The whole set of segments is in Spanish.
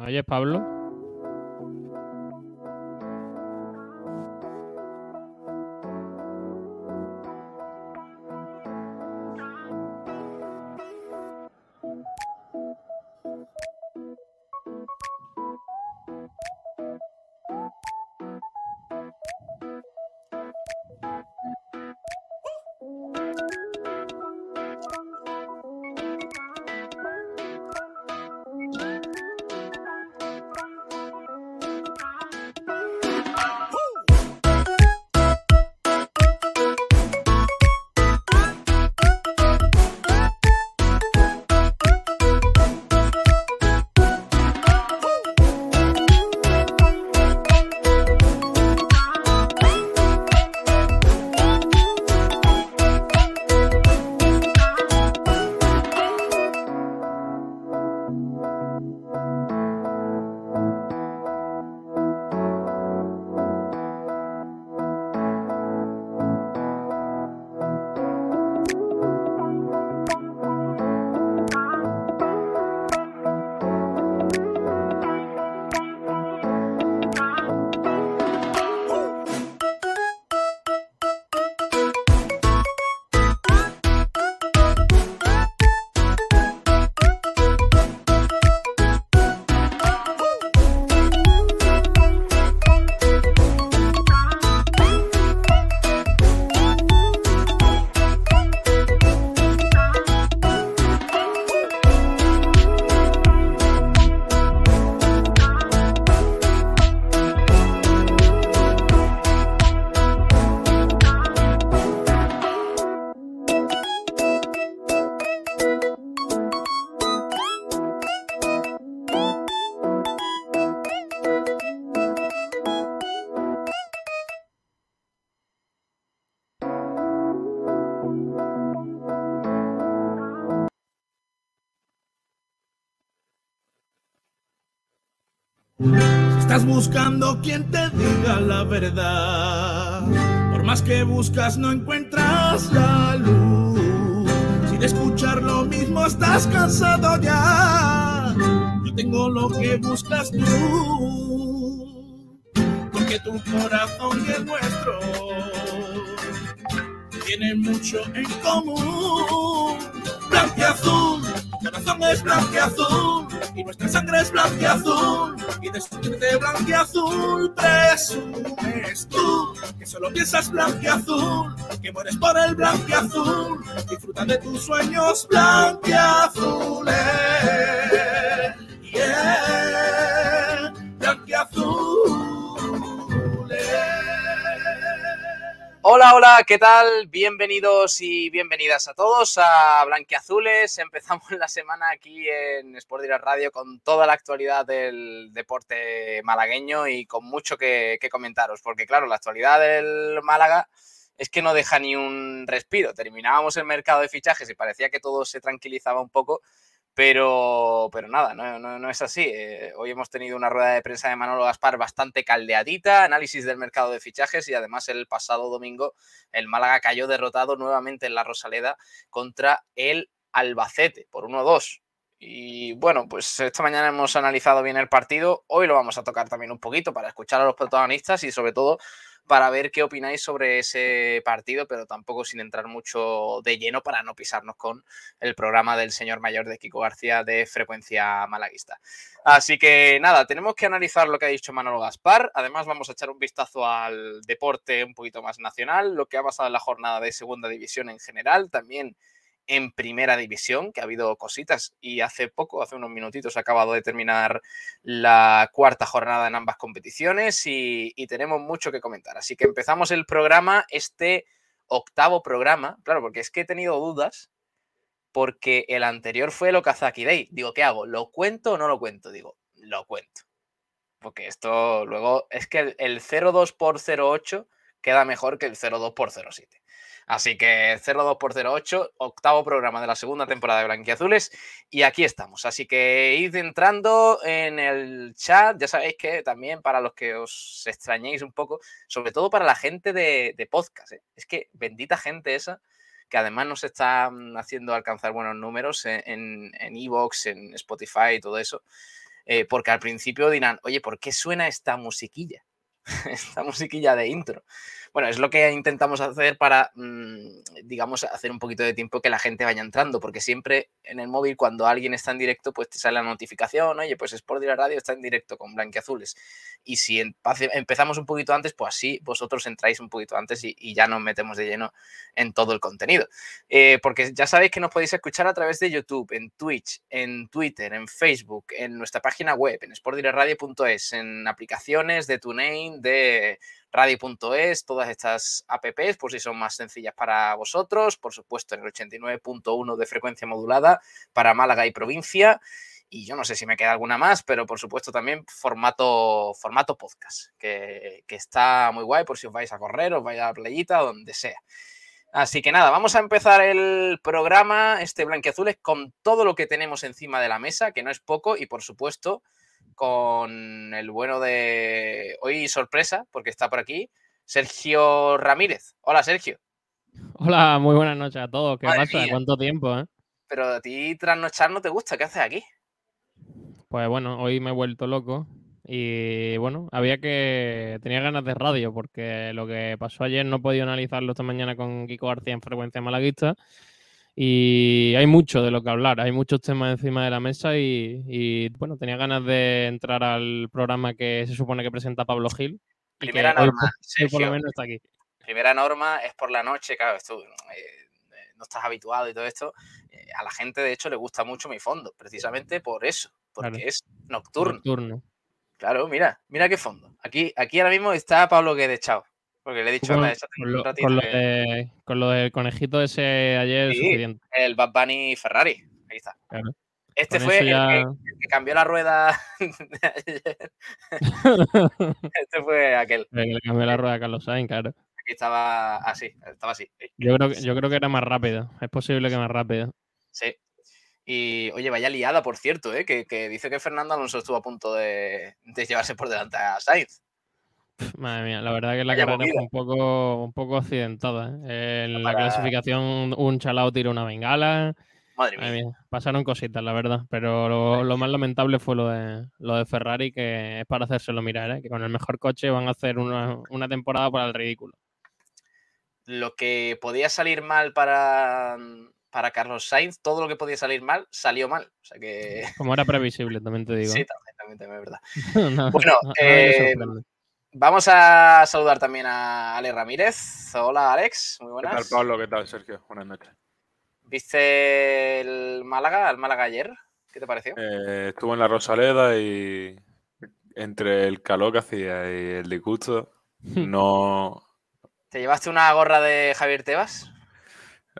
¿Me oyes, Pablo? Buscando quien te diga la verdad. Por más que buscas, no encuentras la luz. Si de escuchar lo mismo estás cansado ya, yo tengo lo que buscas tú. Porque tu corazón y el nuestro tienen mucho en común. Blanqueazul, corazón es blanqueazul y nuestra sangre es blanqueazul y de sentirte blanqueazul presumes tú que solo piensas blanqueazul, que mueres por el blanqueazul, disfruta de tus sueños blanqueazules. Hola, hola, ¿qué tal? Bienvenidos y bienvenidas a todos a Blanquiazules. Empezamos la semana aquí en Sport Direct Radio con toda la actualidad del deporte malagueño y con mucho que, que comentaros, porque claro, la actualidad del Málaga es que no deja ni un respiro. Terminábamos el mercado de fichajes y parecía que todo se tranquilizaba un poco, pero, pero nada, no, es así. Eh, hoy hemos tenido una rueda de prensa de Manolo Gaspar bastante caldeadita, análisis del mercado de fichajes y además el pasado domingo el Málaga cayó derrotado nuevamente en la Rosaleda contra el Albacete por 1-2. Y bueno, pues esta mañana hemos analizado bien el partido, hoy lo vamos a tocar también un poquito para escuchar a los protagonistas y sobre todo para ver qué opináis sobre ese partido, pero tampoco sin entrar mucho de lleno para no pisarnos con el programa del señor mayor de Kiko García de Frecuencia Malaguista. Así que nada, tenemos que analizar lo que ha dicho Manolo Gaspar. Además, vamos a echar un vistazo al deporte un poquito más nacional, lo que ha pasado en la jornada de segunda división en general, también en primera división, que ha habido cositas y hace poco, hace unos minutitos, ha acabado de terminar la cuarta jornada en ambas competiciones y, tenemos mucho que comentar. Así que empezamos el programa, este octavo programa, claro, porque es que he tenido dudas porque el anterior fue el Okazaki Day. Digo, ¿qué hago? ¿Lo cuento o no lo cuento? Digo, lo cuento. Porque esto luego es que el, el 02 por 08 queda mejor que el 02 por 07. Así que 02 por 08, octavo programa de la segunda temporada de Blanquiazules. Y aquí estamos. Así que id entrando en el chat. Ya sabéis que también para los que os extrañéis un poco, sobre todo para la gente de, podcast. ¿eh? Es que bendita gente esa que además nos está haciendo alcanzar buenos números en Evox, en, en, Spotify y todo eso. eh, porque al principio dirán, oye, ¿por qué suena esta musiquilla? esta musiquilla de intro. Bueno, es lo que intentamos hacer para, mm, digamos, hacer un poquito de tiempo que la gente vaya entrando, porque siempre en el móvil cuando alguien está en directo, pues te sale la notificación, oye, pues Sport la Radio está en directo con Blanquiazules. Y si empezamos un poquito antes, pues así vosotros entráis un poquito antes y, ya nos metemos de lleno en todo el contenido. Eh, porque ya sabéis que nos podéis escuchar a través de YouTube, en Twitch, en Twitter, en Facebook, en nuestra página web, en sportdireradio.es, en aplicaciones de TuneIn, de radio.es, todas estas apps, por si son más sencillas para vosotros, por supuesto en el 89.1 de frecuencia modulada para Málaga y provincia. Y yo no sé si me queda alguna más, pero por supuesto también formato, formato podcast, que, está muy guay por si os vais a correr, os vais a la playita, donde sea. Así que nada, vamos a empezar el programa, este blanqueazules, con todo lo que tenemos encima de la mesa, que no es poco, y por supuesto, con el bueno de hoy sorpresa, porque está por aquí, Sergio Ramírez. Hola, Sergio. Hola, muy buenas noches a todos. ¿Qué pasa? ¿Cuánto tiempo? Eh? Pero a ti trasnochar no te gusta. ¿Qué haces aquí? Pues bueno, hoy me he vuelto loco y bueno, había que. Tenía ganas de radio porque lo que pasó ayer no he podido analizarlo esta mañana con Kiko García en Frecuencia Malaguista y hay mucho de lo que hablar, hay muchos temas encima de la mesa y, bueno, tenía ganas de entrar al programa que se supone que presenta Pablo Gil. Primera norma, por lo menos está aquí. Primera norma es por la noche, claro, esto, eh, no estás habituado y todo esto. Eh, a la gente, de hecho, le gusta mucho mi fondo, precisamente por eso, porque es nocturno. Nocturno. Claro, mira, mira qué fondo. Aquí, aquí ahora mismo está Pablo Guedechao. Porque le he dicho, con, con, lo, con, lo de, con, lo, del conejito ese ayer suficiente. El Bad Bunny Ferrari. Ahí está. Este fue el, que, cambió la rueda este fue aquel. El que le cambió la rueda a Carlos Sainz, claro. Aquí estaba así, estaba así. Yo creo, yo creo que era más rápido. Es posible que más rápido. Sí. Y oye, vaya liada, por cierto, ¿eh? que, que, dice que Fernando Alonso estuvo a punto de, de llevarse por delante a Sainz. Madre mía, la verdad que la carrera fue un poco, un poco accidentada. ¿eh? En la clasificación, un chalao tiró una bengala. Madre mía. pasaron cositas, la verdad. Pero lo, más lamentable fue lo de, lo de Ferrari, que es para hacérselo mirar, ¿eh? que con el mejor coche van a hacer una, temporada para el ridículo. Lo que podía salir mal para, para Carlos Sainz, todo lo que podía salir mal, salió mal. O sea que... Como era previsible, también te digo. Sí, también, también, es verdad. bueno, eh, Vamos a saludar también a Alex Ramírez. Hola, Alex. Muy buenas. ¿Qué tal, Pablo? ¿Qué tal, Sergio? Buenas noches. ¿Viste el Málaga, el Málaga ayer? ¿Qué te pareció? Eh, estuvo en la Rosaleda y entre el calor que hacía y el disgusto, no. ¿Te llevaste una gorra de Javier Tebas?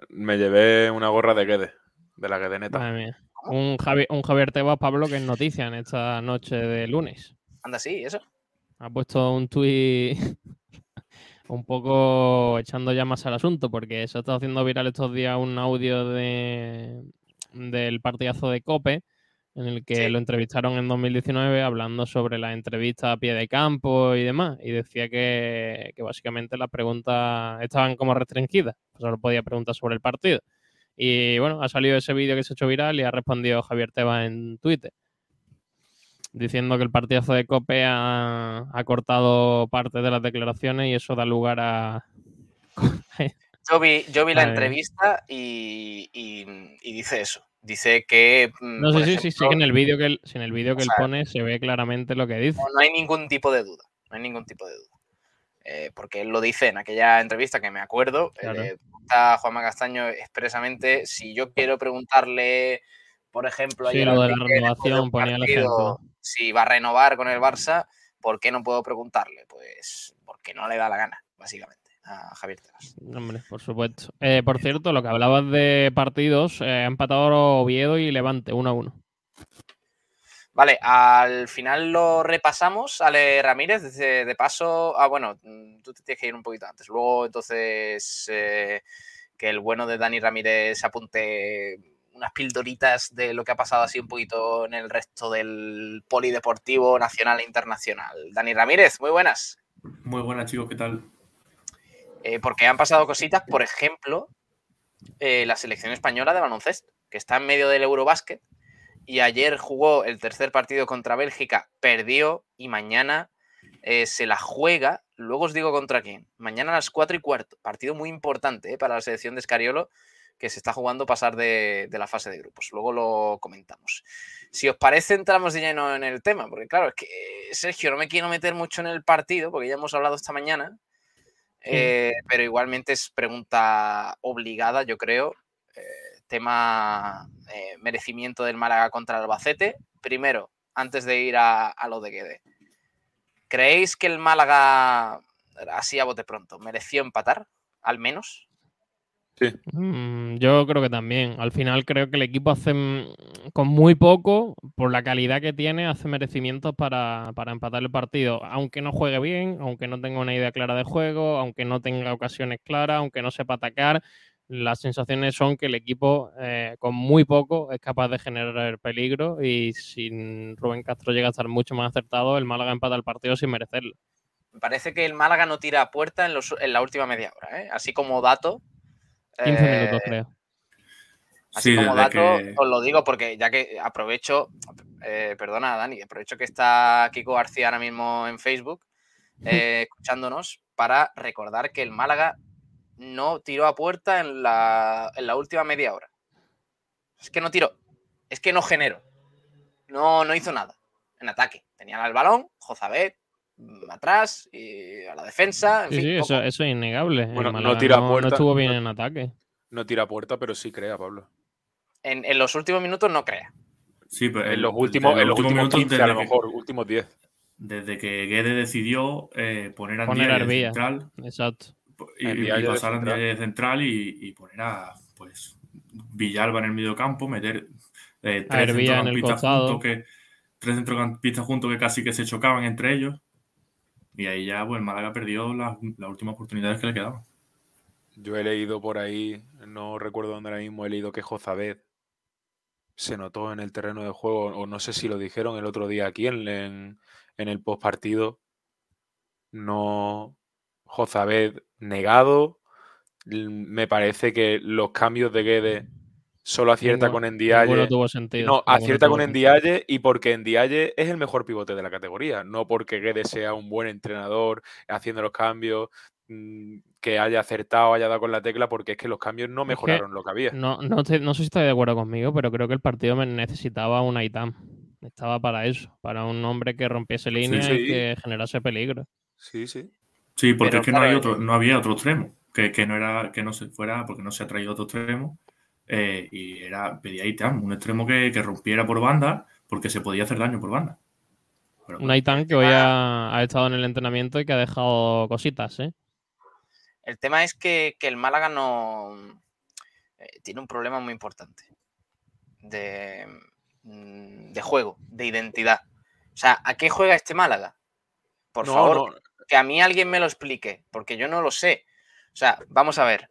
Me llevé una gorra de Guedes, de la Guedeneta. Madre mía. Un, un Javier Tebas, Pablo, que es noticia en esta noche de lunes. Anda, sí, eso ha puesto un tuit un poco echando llamas al asunto, porque se ha estado haciendo viral estos días un audio de, del partidazo de Cope, en el que lo entrevistaron en 2019 hablando sobre la entrevista a pie de campo y demás, y decía que, básicamente las preguntas estaban como restringidas, solo podía preguntar sobre el partido. Y bueno, ha salido ese vídeo que se ha hecho viral y ha respondido Javier Tebas en Twitter diciendo que el partidazo de Cope ha, cortado parte de las declaraciones y eso da lugar a... yo vi, yo vi la entrevista y, dice eso. Dice que. Mm, no, sí, sí, sí, que en el vídeo que él, en el vídeo que él pone se ve claramente lo que dice. No, hay ningún tipo de duda. No hay ningún tipo de duda. Eh, porque él lo dice en aquella entrevista que me acuerdo. Eh, a Juanma Castaño expresamente: si yo quiero preguntarle, por ejemplo, sí, lo de la renovación, ponía el ejemplo si va a renovar con el Barça, ¿por qué no puedo preguntarle? Pues porque no le da la gana, básicamente, a Javier Tebas. Hombre, por supuesto. Eh, por cierto, lo que hablabas de partidos, eh, empatado Oviedo y Levante, 1 a 1. Vale, al final lo repasamos, Ale Ramírez, de, paso, ah, bueno, mm, tú te tienes que ir un poquito antes, luego entonces eh, que el bueno de Dani Ramírez apunte unas pildoritas de lo que ha pasado así un poquito en el resto del polideportivo nacional e internacional. Dani Ramírez, muy buenas. Muy buenas, chicos, ¿qué tal? Eh, porque han pasado cositas, por ejemplo, eh, la selección española de baloncesto, que está en medio del Eurobásquet y ayer jugó el tercer partido contra Bélgica, perdió y mañana eh, se la juega. Luego os digo contra quién. Mañana a las 4 y cuarto. Partido muy importante para la selección de Escariolo que se está jugando pasar de, la fase de grupos. Luego lo comentamos. Si os parece, entramos de lleno en el tema, porque claro, es que Sergio, no me quiero meter mucho en el partido, porque ya hemos hablado esta mañana, eh, pero igualmente es pregunta obligada, yo creo. tema merecimiento del Málaga contra el Albacete. Primero, antes de ir a, a lo de Guede. ¿Creéis que el Málaga, así a bote pronto, mereció empatar, al menos? Sí. Mm, yo creo que también. Al final creo que el equipo hace mm, con muy poco, por la calidad que tiene, hace merecimientos para, para, empatar el partido. Aunque no juegue bien, aunque no tenga una idea clara de juego, aunque no tenga ocasiones claras, aunque no sepa atacar, las sensaciones son que el equipo eh, con muy poco es capaz de generar peligro y si Rubén Castro llega a estar mucho más acertado, el Málaga empata el partido sin merecerlo. Me parece que el Málaga no tira a puerta en, la última media hora, ¿eh? así como dato. 15 minutos, eh, creo. Así como dato, os lo digo porque ya que aprovecho, perdona Dani, aprovecho que está Kiko García ahora mismo en Facebook escuchándonos para recordar que el Málaga no tiró a puerta en la, última media hora. Es que no tiró, es que no generó, no, no hizo nada en ataque. Tenían el balón, Jozabet atrás y a la defensa. sí, eso, es innegable. Bueno, no tira puerta. No estuvo bien en ataque. No tira puerta, pero sí crea, Pablo. En, los últimos minutos no crea. Sí, pero en los últimos, en los últimos 15, a lo mejor, últimos 10. Desde que Guede decidió eh, poner a poner central. Exacto y, pasar a de central y, poner a pues Villalba en el medio campo, meter eh, tres centrocampistas juntos que tres centrocampistas juntos que casi que se chocaban entre ellos. Y ahí ya, pues Málaga perdió las, últimas oportunidades que le quedaban. Yo he leído por ahí, no recuerdo dónde ahora mismo, he leído que Jozabed se notó en el terreno de juego, o no sé si lo dijeron el otro día aquí en el post partido. No, Jozabed negado. Me parece que los cambios de Guede solo acierta con Endiaye. No, acierta con Endiaye y porque Endiaye es el mejor pivote de la categoría, no porque Guede sea un buen entrenador haciendo los cambios, mm, que haya acertado, haya dado con la tecla, porque es que los cambios no mejoraron lo que había. No, no, sé si está de acuerdo conmigo, pero creo que el partido necesitaba un Aitam. Estaba para eso, para un hombre que rompiese línea y que generase peligro. Sí, sí. Sí, porque es que no, hay otro, no había otro extremo, que, no era, que no se fuera, porque no se ha traído otro extremo. Eh, y era pedía Itam, un extremo que, rompiera por banda, porque se podía hacer daño por banda. un Aitam que hoy ha, estado en el entrenamiento y que ha dejado cositas, ¿eh? El tema es que, el Málaga no eh, tiene un problema muy importante de, mm, de, juego, de identidad. O sea, ¿a qué juega este Málaga? Por favor, que a mí alguien me lo explique, porque yo no lo sé. O sea, vamos a ver,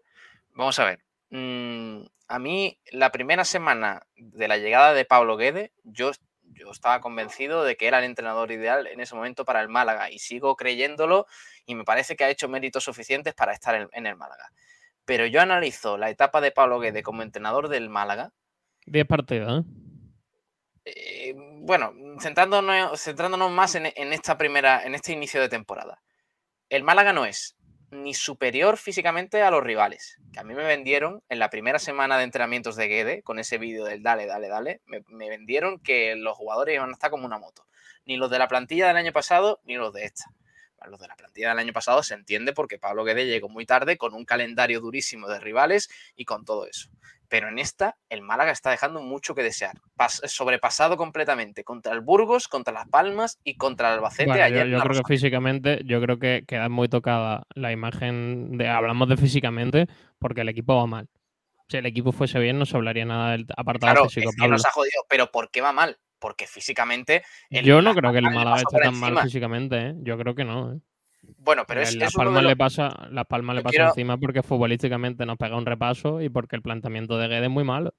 vamos a ver. Mm, a mí, la primera semana de la llegada de Pablo Guede, yo, yo estaba convencido de que era el entrenador ideal en ese momento para el Málaga y sigo creyéndolo y me parece que ha hecho méritos suficientes para estar en, el Málaga. Pero yo analizo la etapa de Pablo Guede como entrenador del Málaga. 10 partidos, ¿eh? ¿eh? bueno, centrándonos, centrándonos más en, en, esta primera, en este inicio de temporada el Málaga no es ni superior físicamente a los rivales, que a mí me vendieron en la primera semana de entrenamientos de Guede, con ese vídeo del dale, dale, dale, me, vendieron que los jugadores iban a estar como una moto. Ni los de la plantilla del año pasado, ni los de esta. Los de la plantilla del año pasado se entiende porque Pablo Guede llegó muy tarde con un calendario durísimo de rivales y con todo eso pero en esta el Málaga está dejando mucho que desear. sobrepasado completamente contra el Burgos, contra Las Palmas y contra el Albacete ayer. Yo, creo que físicamente, yo creo que queda muy tocada la imagen de, hablamos de físicamente, porque el equipo va mal. Si el equipo fuese bien, no se hablaría nada del apartado físico. Es nos ha jodido, pero ¿por qué va mal? Porque físicamente. yo no creo que el Málaga esté tan mal físicamente, ¿eh? Yo creo que no, ¿eh? Bueno, pero es. Las Palmas le pasa, Las Palmas le pasa encima porque futbolísticamente nos pega un repaso y porque el planteamiento de Guedes es muy malo.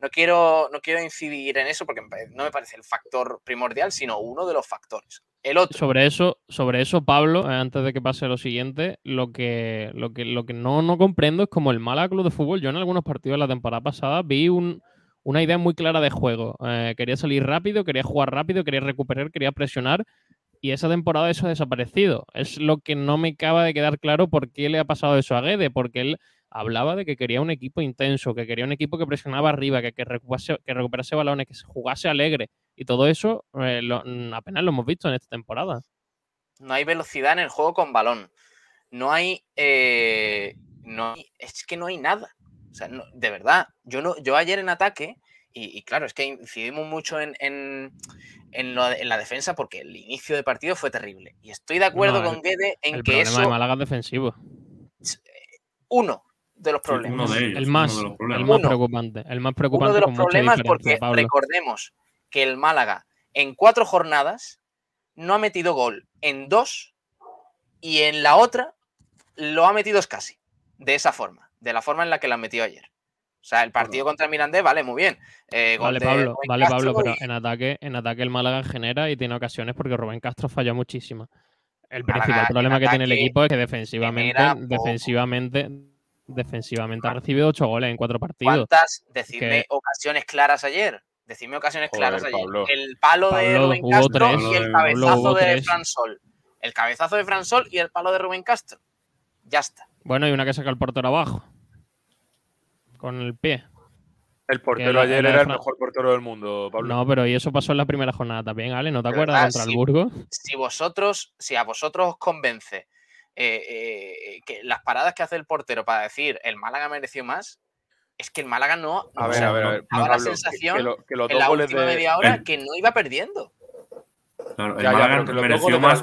No quiero, no quiero incidir en eso porque no me parece el factor primordial, sino uno de los factores. El otro. Sobre eso, sobre eso Pablo, eh, antes de que pase lo siguiente, lo que, lo que, lo que no, no comprendo es como el Málaga Club de Fútbol. Yo en algunos partidos de la temporada pasada vi un, una idea muy clara de juego. Eh, quería salir rápido, quería jugar rápido, quería recuperar, quería presionar. Y esa temporada eso ha desaparecido. Es lo que no me acaba de quedar claro por qué le ha pasado eso a Guede, porque él hablaba de que quería un equipo intenso, que quería un equipo que presionaba arriba, que, que, recuperase, balones, que jugase alegre. Y todo eso eh, mm, apenas lo hemos visto en esta temporada. No hay velocidad en el juego con balón. No hay. Eh, no es que no hay nada. O sea, de verdad. Yo, no, yo ayer en ataque, y, claro, es que incidimos mucho en, en, en, la defensa porque el inicio de partido fue terrible. Y estoy de acuerdo con Guede en que eso. El problema de Málaga defensivo. Uno, de los problemas. el más, el más preocupante. El más preocupante. Uno de los problemas porque recordemos que el Málaga en cuatro jornadas no ha metido gol en dos y en la otra lo ha metido casi de esa forma, de la forma en la que la metió ayer. O sea, el partido contra el Mirandés vale muy bien. Eh, vale, Pablo, vale, Pablo, pero en ataque, en ataque el Málaga genera y tiene ocasiones porque Rubén Castro falló muchísimo. El principal problema que tiene el equipo es que defensivamente, defensivamente, defensivamente ha recibido ocho goles en cuatro partidos. ¿Cuántas? Decidme ocasiones claras ayer. Decidme ocasiones claras ayer. El palo de Rubén Castro y el cabezazo de Fran Sol. El cabezazo de Fran Sol y el palo de Rubén Castro. Ya está. Bueno, y una que saca el portero abajo. Con el pie. El portero ayer era el mejor portero del mundo, Pablo. No, pero y eso pasó en la primera jornada también, Ale, ¿no te acuerdas? Contra el Burgo. Si vosotros, si a vosotros os convence eh, eh, que las paradas que hace el portero para decir el Málaga mereció más, es que el Málaga no. A ver, a ver, a ver. la sensación que, en la última media hora que no iba perdiendo. Claro, el Málaga mereció más.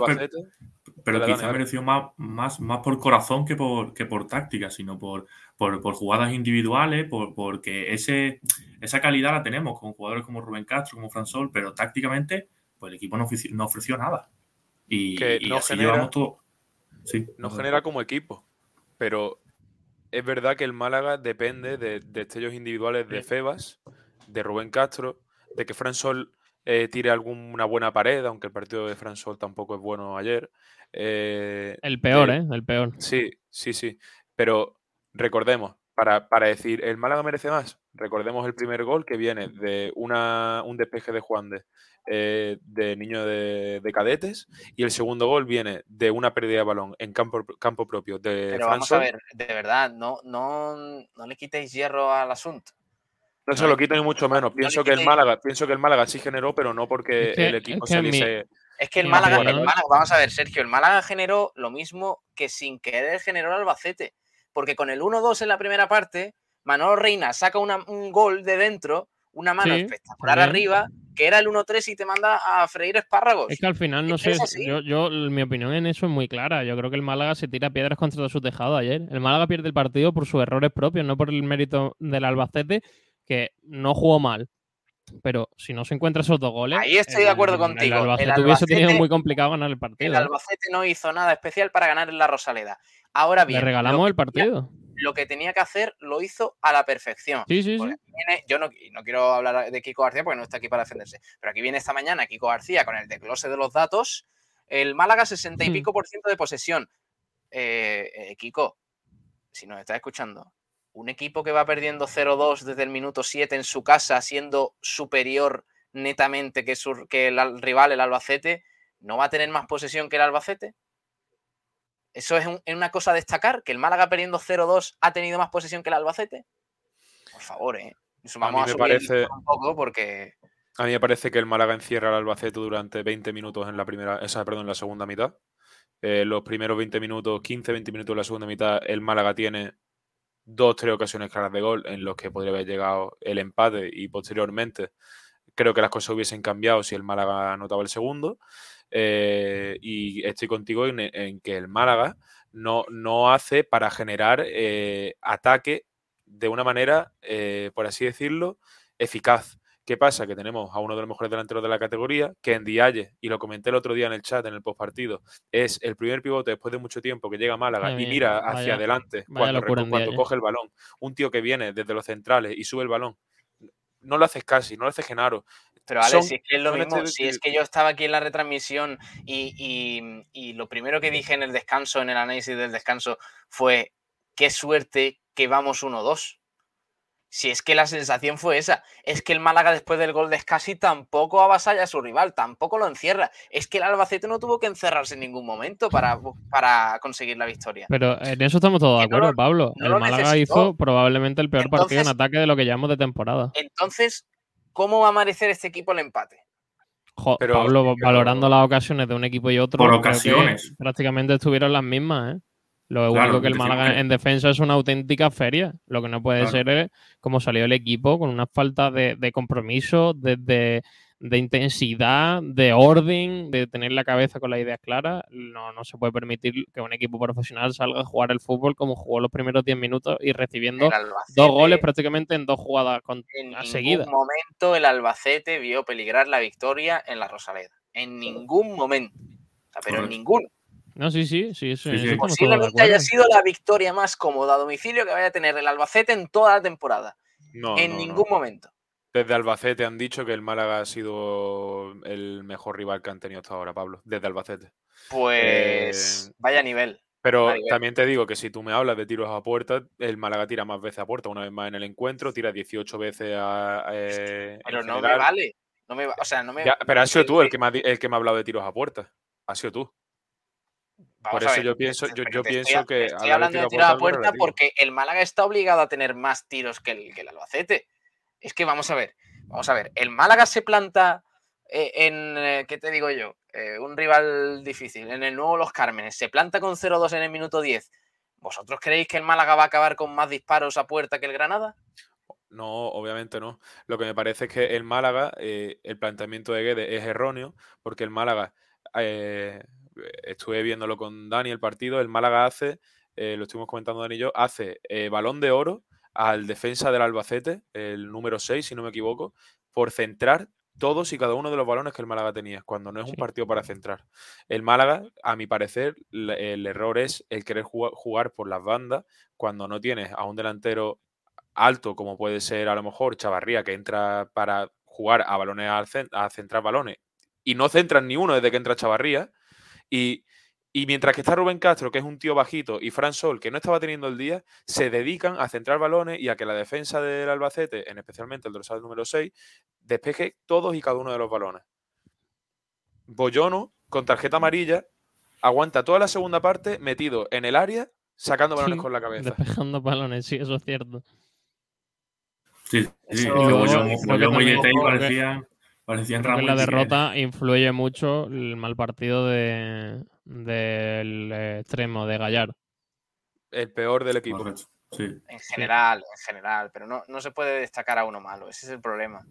Pero, quizá mereció más, más, más por corazón que por, que por táctica, sino por, por, por jugadas individuales, por, porque ese, esa calidad la tenemos con jugadores como Rubén Castro, como Fransol, pero tácticamente pues el equipo no ofreció, no ofreció nada. Y, y así llevamos todo no genera como equipo. Pero es verdad que el Málaga depende de, destellos individuales de Febas, de Rubén Castro, de que Fran Sol eh, tire alguna buena pared, aunque el partido de Fran Sol tampoco es bueno ayer. Eh, el peor, ¿eh? El peor. Sí, sí, sí. Pero recordemos, para, para, decir, ¿el Málaga merece más? Recordemos el primer gol que viene de una, un despeje de Juan de, eh, de niño de, cadetes y el segundo gol viene de una pérdida de balón en campo, campo propio de Pero vamos a ver, de verdad, no, no, no le quitéis hierro al asunto. No, se lo quito ni mucho menos. Pienso que el Málaga, pienso que el Málaga sí generó, pero no porque el equipo es que Es que el Málaga, el Málaga, vamos a ver, Sergio, el Málaga generó lo mismo que sin querer generó el Albacete. Porque con el 1-2 en la primera parte, Manolo Reina saca un gol de dentro, una mano espectacular arriba, que era el 1-3 y te manda a freír espárragos. Es que al final, no sé, yo, yo, mi opinión en eso es muy clara. Yo creo que el Málaga se tira piedras contra su tejado ayer. El Málaga pierde el partido por sus errores propios, no por el mérito del Albacete, que no jugó mal. Pero si no se encuentra esos dos goles. Ahí estoy de acuerdo contigo. El Albacete, hubiese tenido muy complicado ganar el partido. El ¿eh? Albacete no hizo nada especial para ganar en la Rosaleda. Ahora bien. Le regalamos el partido lo que tenía que hacer lo hizo a la perfección. Sí, sí, sí. yo no, no, quiero hablar de Kiko García porque no está aquí para defenderse, pero aquí viene esta mañana Kiko García con el desglose de los datos. El Málaga 60 y pico por ciento de posesión. Eh, eh, Kiko, si nos está escuchando, un equipo que va perdiendo 0-2 desde el minuto 7 en su casa, siendo superior netamente que, que el rival, el Albacete, ¿no va a tener más posesión que el Albacete? ¿Eso es, una cosa a destacar? ¿Que el Málaga perdiendo 0-2 ha tenido más posesión que el Albacete? Por favor, ¿eh? vamos a, subir parece, un poco porque... A mí me parece que el Málaga encierra al Albacete durante 20 minutos en la primera, esa, perdón, en la segunda mitad. Eh, los primeros 20 minutos, 15, 20 minutos de la segunda mitad, el Málaga tiene dos, tres ocasiones claras de gol en los que podría haber llegado el empate y posteriormente creo que las cosas hubiesen cambiado si el Málaga anotaba el segundo. Eh, y estoy contigo en, que el Málaga no, no hace para generar eh, ataque de una manera, eh, por así decirlo, eficaz. ¿Qué pasa? Que tenemos a uno de los mejores delanteros de la categoría, que en Dialle, y lo comenté el otro día en el chat, en el postpartido, es el primer pivote después de mucho tiempo que llega a Málaga y mira hacia adelante cuando, cuando coge el balón. Un tío que viene desde los centrales y sube el balón. No lo haces casi, no lo hace Genaro. Pero Ale, si es que es lo mismo, si es que yo estaba aquí en la retransmisión y, lo primero que dije en el descanso, en el análisis del descanso, fue qué suerte que vamos 1-2. Si es que la sensación fue esa, es que el Málaga después del gol de Scassi tampoco avasalla a su rival, tampoco lo encierra. Es que el Albacete no tuvo que encerrarse en ningún momento para, para conseguir la victoria. Pero en eso estamos todos de acuerdo, Pablo. el Málaga hizo probablemente el peor partido en ataque de lo que llamamos de temporada. Entonces, ¿cómo va a merecer este equipo el empate? Pablo, valorando las ocasiones de un equipo y otro, por ocasiones. prácticamente estuvieron las mismas, ¿eh? Lo único que el Málaga en defensa es una auténtica feria. Lo que no puede ser es como salió el equipo con una falta de, compromiso, de, intensidad, de orden, de tener la cabeza con las ideas claras. No, no se puede permitir que un equipo profesional salga a jugar el fútbol como jugó los primeros 10 minutos y recibiendo dos goles prácticamente en dos jugadas con, en seguidas. En ningún momento el Albacete vio peligrar la victoria en la Rosaleda. En ningún momento. pero en ninguno. No, sí, sí, sí. sí, Posiblemente haya sido la victoria más cómoda a domicilio que vaya a tener el Albacete en toda la temporada. No, en ningún momento. Desde Albacete han dicho que el Málaga ha sido el mejor rival que han tenido hasta ahora, Pablo. Desde Albacete. Pues eh, vaya nivel. Pero también te digo que si tú me hablas de tiros a puerta, el Málaga tira más veces a puerta, una vez más en el encuentro, tira 18 veces a. Eh, pero no me vale. No me, o sea, no me, pero has sido tú el que, me ha, el que me ha hablado de tiros a puerta. Ha sido tú. Por eso yo pienso, yo, pienso que. Estoy hablando de tiro a puerta porque el Málaga está obligado a tener más tiros que el, que el Albacete. Es que vamos a ver, vamos a ver. El Málaga se planta eh, en, eh, ¿qué te digo yo? Eh, un rival difícil, en el nuevo Los Cármenes, se planta con 0-2 en el minuto 10. ¿Vosotros creéis que el Málaga va a acabar con más disparos a puerta que el Granada? No, obviamente no. Lo que me parece es que el Málaga, el planteamiento de Guede es erróneo, porque el Málaga estuve viéndolo con Dani el partido, el Málaga hace, eh, lo estuvimos comentando Dani y yo, hace eh, balón de oro al defensa del Albacete, el número 6, si no me equivoco, por centrar todos y cada uno de los balones que el Málaga tenía, cuando no es un partido para centrar. El Málaga, a mi parecer, el error es el querer jugar por las bandas cuando no tienes a un delantero alto, como puede ser a lo mejor Chavarría, que entra para jugar a balones a centrar balones y no centran ni uno desde que entra Chavarría. Y, mientras que está Rubén Castro, que es un tío bajito, y Fran Sol, que no estaba teniendo el día, se dedican a centrar balones y a que la defensa del Albacete, en especialmente el dorsal número 6, despeje todos y cada uno de los balones. Boyono, con tarjeta amarilla, aguanta toda la segunda parte metido en el área, sacando balones con la cabeza. Despejando balones, sí, eso es cierto. Sí, sí, Boyono y parecían la derrota influye mucho el mal partido de, del extremo de Gallar. El peor del equipo. En general, en general, pero no, no, se puede destacar a uno malo, ese es el problema.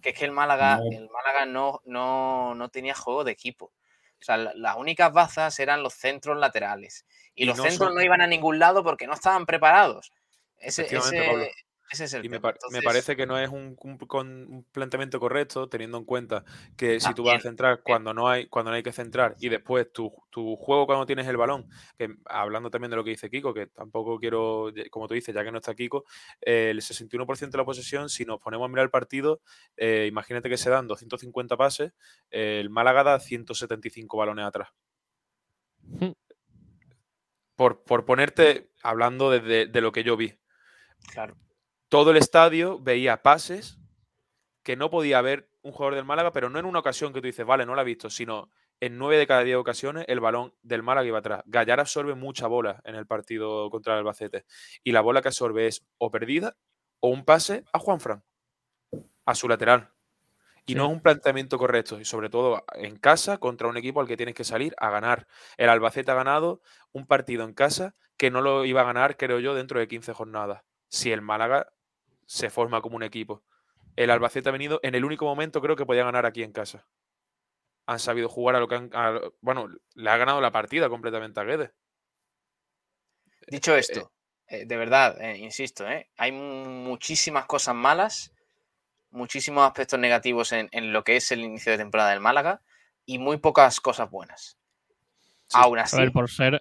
Que es que el Málaga, no. el Málaga no, no, tenía juego de equipo. O sea, las únicas bazas eran los centros laterales. Y, los centros no iban a ningún lado porque no estaban preparados. Ese, ese, y me, parece que no es un, planteamiento correcto, teniendo en cuenta que si tú vas a centrar cuando no hay, cuando no hay que centrar, y después tu, juego cuando tienes el balón, que hablando también de lo que dice Kiko, que tampoco quiero, como tú dices, ya que no está Kiko, el 61% de la posesión, si nos ponemos a mirar el partido, eh, imagínate que se dan 250 pases, el Málaga da 175 balones atrás. Hmm. Por, ponerte, hablando de lo que yo vi. Claro todo el estadio veía pases que no podía haber un jugador del Málaga, pero no en una ocasión que tú dices, vale, no lo ha visto, sino en nueve de cada diez ocasiones el balón del Málaga iba atrás. Gallar absorbe mucha bola en el partido contra el Albacete. Y la bola que absorbe es o perdida o un pase a Juan Fran, a su lateral. Y no es un planteamiento correcto, y sobre todo en casa contra un equipo al que tienes que salir a ganar. El Albacete ha ganado un partido en casa que no lo iba a ganar, creo yo, dentro de 15 jornadas. Si el Málaga se forma como un equipo. El Albacete ha venido en el único momento creo que podía ganar aquí en casa. Han sabido jugar a lo que han... bueno, le ha ganado la partida completamente a Guedes. Dicho eh, esto, eh, de verdad, eh, insisto, hay muchísimas cosas malas, muchísimos aspectos negativos en, lo que es el inicio de temporada del Málaga y muy pocas cosas buenas. Aún así,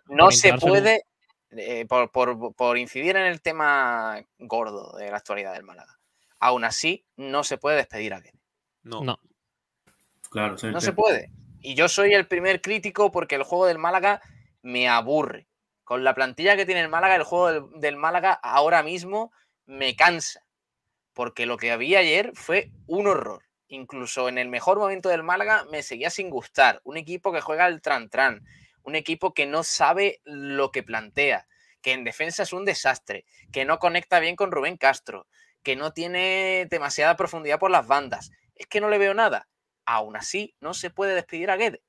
no se puede eh, por, incidir en el tema gordo de la actualidad del Málaga. Aún así, no se puede despedir a Kene. No. no. Claro, no se puede. Y yo soy el primer crítico porque el juego del Málaga me aburre. Con la plantilla que tiene el Málaga, el juego del, Málaga ahora mismo me cansa. porque lo que había ayer fue un horror. Incluso en el mejor momento del Málaga me seguía sin gustar. Un equipo que juega al tran-tran, un equipo que no sabe lo que plantea, que en defensa es un desastre, que no conecta bien con Rubén Castro, que no tiene demasiada profundidad por las bandas. Es que no le veo nada. Aún así, no se puede despedir a Guede.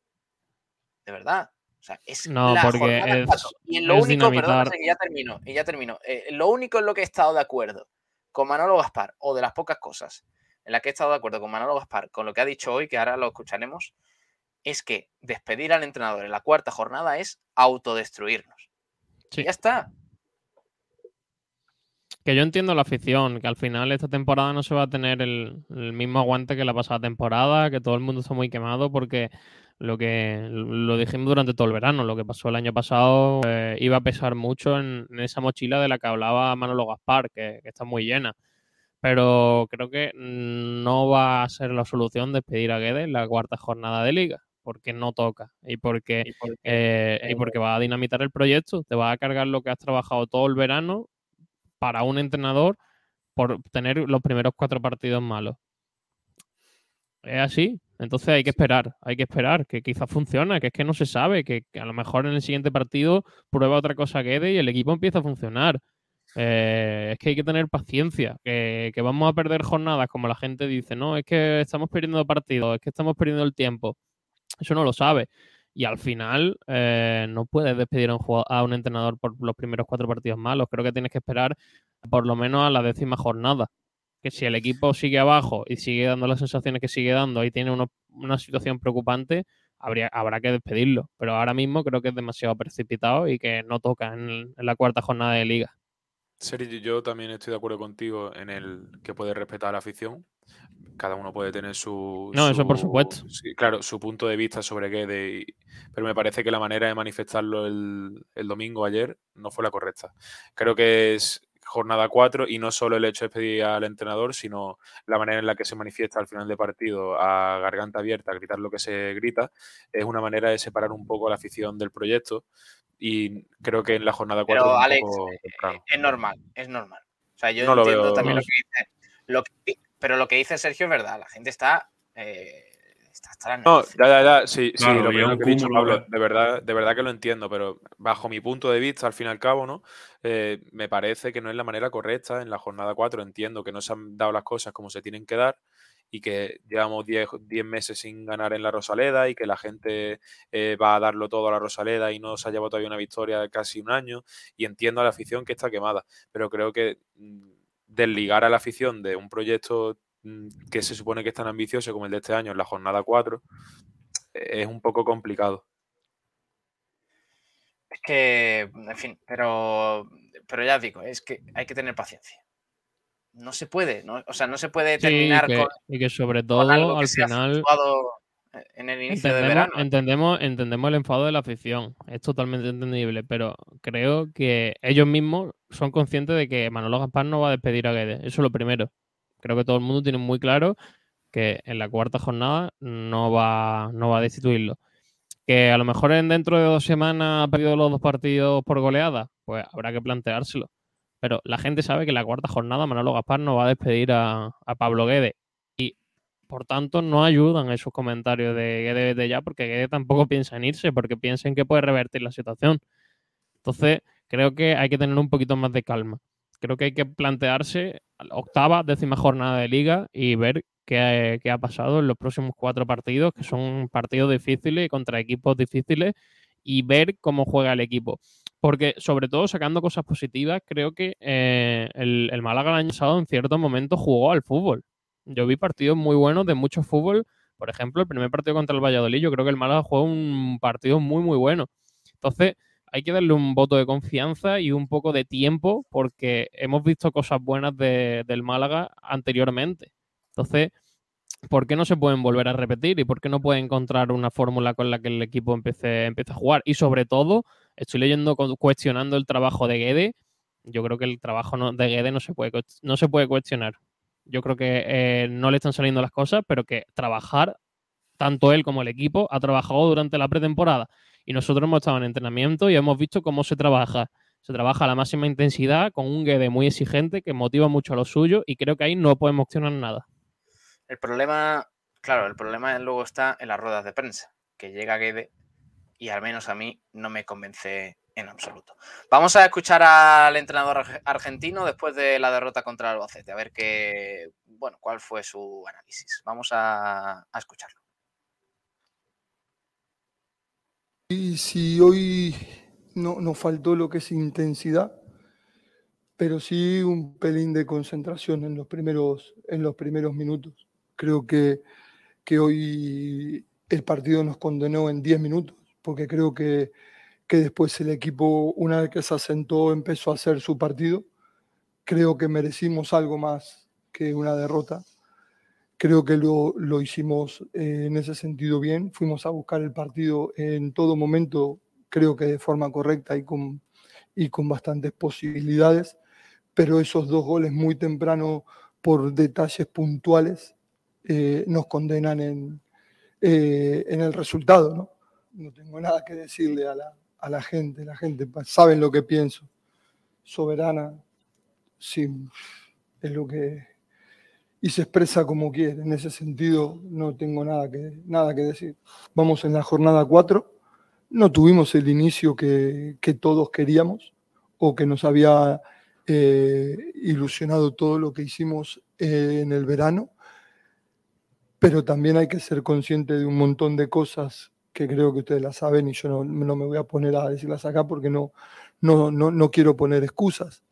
De verdad. O sea, es no, porque es, Y lo único, perdón, que ya termino, y ya termino. Eh, lo único en lo que he estado de acuerdo con Manolo Gaspar, o de las pocas cosas en las que he estado de acuerdo con Manolo Gaspar, con lo que ha dicho hoy, que ahora lo escucharemos, es que despedir al entrenador en la cuarta jornada es autodestruirnos. Ya está. Que yo entiendo la afición, que al final esta temporada no se va a tener el, el mismo aguante que la pasada temporada, que todo el mundo está muy quemado porque lo que lo dijimos durante todo el verano, lo que pasó el año pasado eh, iba a pesar mucho en, esa mochila de la que hablaba Manolo Gaspar, que, está muy llena. Pero creo que no va a ser la solución despedir a Guedes en la cuarta jornada de liga, porque no toca y porque, y porque, eh, y porque va a dinamitar el proyecto, te va a cargar lo que has trabajado todo el verano para un entrenador por tener los primeros cuatro partidos malos. Es así, entonces hay que esperar, hay que esperar, que quizás funcione, que es que no se sabe, que, a lo mejor en el siguiente partido prueba otra cosa quede y el equipo empieza a funcionar. Eh, es que hay que tener paciencia, que, vamos a perder jornadas, como la gente dice, no, es que estamos perdiendo partidos, es que estamos perdiendo el tiempo. Eso no lo sabe. Y al final eh, no puedes despedir a un, entrenador por los primeros cuatro partidos malos. Creo que tienes que esperar por lo menos a la décima jornada que si el equipo sigue abajo y sigue dando las sensaciones que sigue dando y tiene una situación preocupante, habría, habrá que despedirlo. Pero ahora mismo creo que es demasiado precipitado y que no toca en, la cuarta jornada de liga. Sergio, yo también estoy de acuerdo contigo en el que puede respetar a la afición. Cada uno puede tener su. No, eso por supuesto. claro, su punto de vista sobre qué. De, pero me parece que la manera de manifestarlo el, el domingo ayer no fue la correcta. Creo que es jornada 4 y no solo el hecho de pedir al entrenador, sino la manera en la que se manifiesta al final de partido a garganta abierta, a gritar lo que se grita, es una manera de separar un poco la afición del proyecto y creo que en la jornada 4 Pero, Alex, eh, es normal, es normal. O sea, yo entiendo también lo que dice, lo pero lo que dice Sergio es verdad, la gente está... Eh, no, ya, ya, ya, sí, sí, lo que he dicho, Pablo, de verdad, de verdad que lo entiendo, pero bajo mi punto de vista, al fin y al cabo, ¿no? Eh, me parece que no es la manera correcta en la jornada 4. Entiendo que no se han dado las cosas como se tienen que dar y que llevamos 10 meses sin ganar en la Rosaleda y que la gente eh, va a darlo todo a la Rosaleda y no se ha llevado todavía una victoria de casi un año. Y entiendo a la afición que está quemada, pero creo que mm, desligar a la afición de un proyecto Mm, que se supone que es tan ambicioso como el de este año en la jornada 4, es un poco complicado. Es que, en fin, pero, pero ya digo, es que hay que tener paciencia. No se puede, ¿no? o sea, no se puede terminar con. Y que sobre todo al final. En el inicio entendemos, de verano. Entendemos, entendemos el enfado de la afición, es totalmente entendible, pero creo que ellos mismos son conscientes de que Manolo Gaspar no va a despedir a Guedes, eso es lo primero creo que todo el mundo tiene muy claro que en la cuarta jornada no va, no va a destituirlo. Que a lo mejor en dentro de dos semanas ha perdido los dos partidos por goleada, pues habrá que planteárselo. Pero la gente sabe que en la cuarta jornada Manolo Gaspar no va a despedir a, Pablo Guede. Y por tanto no ayudan esos comentarios de Guede de ya, porque Guede tampoco piensa en irse, porque piensen que puede revertir la situación. Entonces, creo que hay que tener un poquito más de calma creo que hay que plantearse octava, décima jornada de liga y ver qué, ha pasado en los próximos cuatro partidos, que son partidos difíciles contra equipos difíciles, y ver cómo juega el equipo. Porque, sobre todo, sacando cosas positivas, creo que eh, el, el, Málaga el año pasado en ciertos momentos jugó al fútbol. Yo vi partidos muy buenos de mucho fútbol. Por ejemplo, el primer partido contra el Valladolid, yo creo que el Málaga jugó un partido muy, muy bueno. Entonces, hay que darle un voto de confianza y un poco de tiempo porque hemos visto cosas buenas del Málaga anteriormente. Entonces, ¿por qué no se pueden volver a repetir y por qué no puede encontrar una fórmula con la que el equipo empiece, empiece a jugar? Y sobre todo, estoy leyendo, cuestionando el trabajo de Guede. Yo creo que el trabajo de Guede no se puede, no se puede cuestionar. Yo creo que eh, no le están saliendo las cosas, pero que trabajar, tanto él como el equipo, ha trabajado durante la pretemporada y nosotros hemos estado en entrenamiento y hemos visto cómo se trabaja. se trabaja a la máxima intensidad con un Guede muy exigente que motiva mucho a lo suyo y creo que ahí no podemos opcionar nada. El problema, claro, el problema luego está en las ruedas de prensa, que llega Guede y al menos a mí no me convence en absoluto. Vamos a escuchar al entrenador argentino después de la derrota contra Albacete, a ver qué, bueno, cuál fue su análisis. Vamos a escucharlo. Y si hoy no nos faltó lo que es intensidad, pero sí un pelín de concentración en los primeros, en los primeros minutos. Creo que, que hoy el partido nos condenó en 10 minutos, porque creo que, que después el equipo, una vez que se asentó, empezó a hacer su partido. Creo que merecimos algo más que una derrota. Creo que lo, lo hicimos eh, en ese sentido bien. Fuimos a buscar el partido en todo momento creo que de forma correcta y con, y con bastantes posibilidades, pero esos dos goles muy temprano por detalles puntuales eh, nos condenan en, eh, en el resultado. ¿no? no tengo nada que decirle a la, a la gente, la gente sabe lo que pienso. Soberana, sí, es lo que... Y se expresa como quiere. En ese sentido no tengo nada que, nada que decir. Vamos en la jornada 4 no tuvimos el inicio que, todos queríamos o que nos había eh, ilusionado todo lo que hicimos eh, en el verano, pero también hay que ser consciente de un montón de cosas que creo que ustedes las saben y yo no, me voy a poner a decirlas acá porque no, no, no, quiero poner excusas,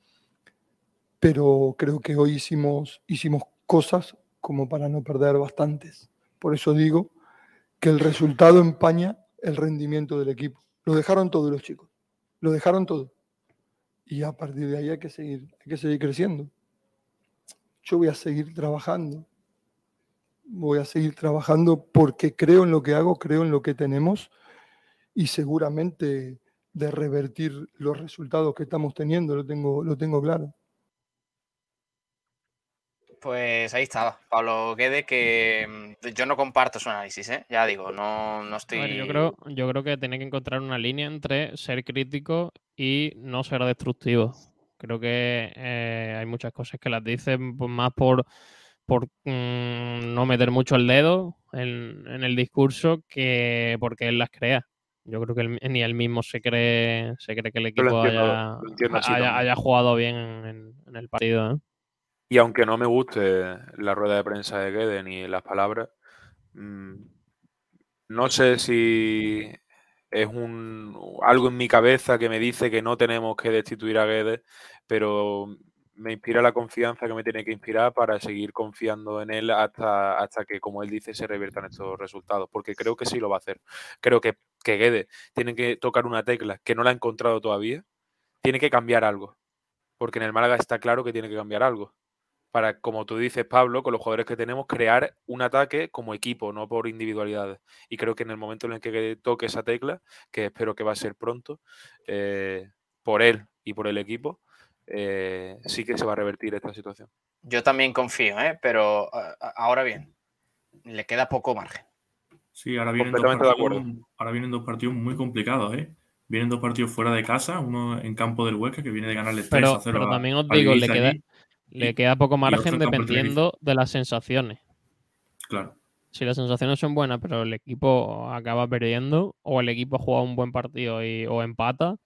pero creo que hoy hicimos, hicimos cosas como para no perder bastantes. Por eso digo que el resultado empaña el rendimiento del equipo. Lo dejaron todos los chicos, lo dejaron todo. Y a partir de ahí hay que seguir, hay que seguir creciendo. Yo voy a seguir trabajando. Voy a seguir trabajando porque creo en lo que hago, creo en lo que tenemos y seguramente de revertir los resultados que estamos teniendo, lo tengo, lo tengo claro. Pues ahí estaba, Pablo Guede, que mm, yo no comparto su análisis, ¿eh? ya digo, no, no estoy... yo, creo, yo creo que tiene que encontrar una línea entre ser crítico y no ser destructivo. Creo que eh, hay muchas cosas que las dicen pues, más por, por mm, no meter mucho el dedo en, el discurso que porque él las crea. Yo creo que ni él mismo se cree, se cree que el equipo haya, jugado bien en, en el partido. ¿eh? Y aunque no me guste la rueda de prensa de Guede ni las palabras, mm, no sé si es un algo en mi cabeza que me dice que no tenemos que destituir a Guede, pero me inspira la confianza que me tiene que inspirar para seguir confiando en él hasta, hasta que, como él dice, se reviertan estos resultados, porque creo que sí lo va a hacer. Creo que, que tiene que tocar una tecla que no la ha encontrado todavía, tiene que cambiar algo, porque en el Málaga está claro que tiene que cambiar algo para, como tú dices, Pablo, con los jugadores que tenemos, crear un ataque como equipo, no por individualidades. Y creo que en el momento en el que toque esa tecla, que espero que va a ser pronto, eh, por él y por el equipo, eh, sí que se va a revertir esta situación. Yo también confío, ¿eh? pero ahora bien, le queda poco margen. Sí, ahora vienen, dos partidos, ahora vienen dos partidos muy complicados, ¿eh? Vienen dos partidos fuera de casa, uno en campo del Huesca que viene de ganarle 3 pero, a 0 Pero también os digo, le queda, le queda poco margen dependiendo de las sensaciones. Claro. Si las sensaciones son buenas, pero el equipo acaba perdiendo, o el equipo ha jugado un buen partido y, o empata,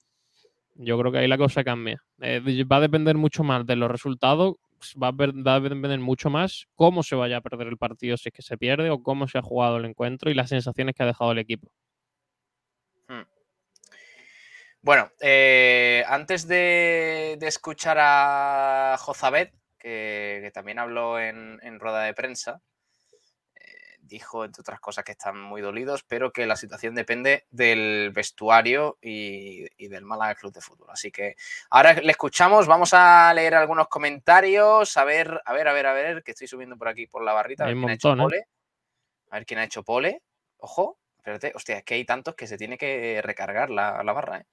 yo creo que ahí la cosa cambia. Eh, va a depender mucho más de los resultados, va a, va a, depender mucho más cómo se vaya a perder el partido si es que se pierde, o cómo se ha jugado el encuentro y las sensaciones que ha dejado el equipo. Bueno, eh, antes de, escuchar a Jozabet, que, también habló en, rueda de prensa, eh, dijo, entre otras cosas, que están muy dolidos, pero que la situación depende del vestuario y, del Málaga Club de Fútbol. Así que ahora le escuchamos, vamos a leer algunos comentarios, a ver, a ver, a ver, a ver, que estoy subiendo por aquí por la barrita. A ver, quién ha hecho pole. A ver quién ha hecho pole. Ojo, espérate, hostia, es que hay tantos que se tiene que recargar la, la barra, ¿eh?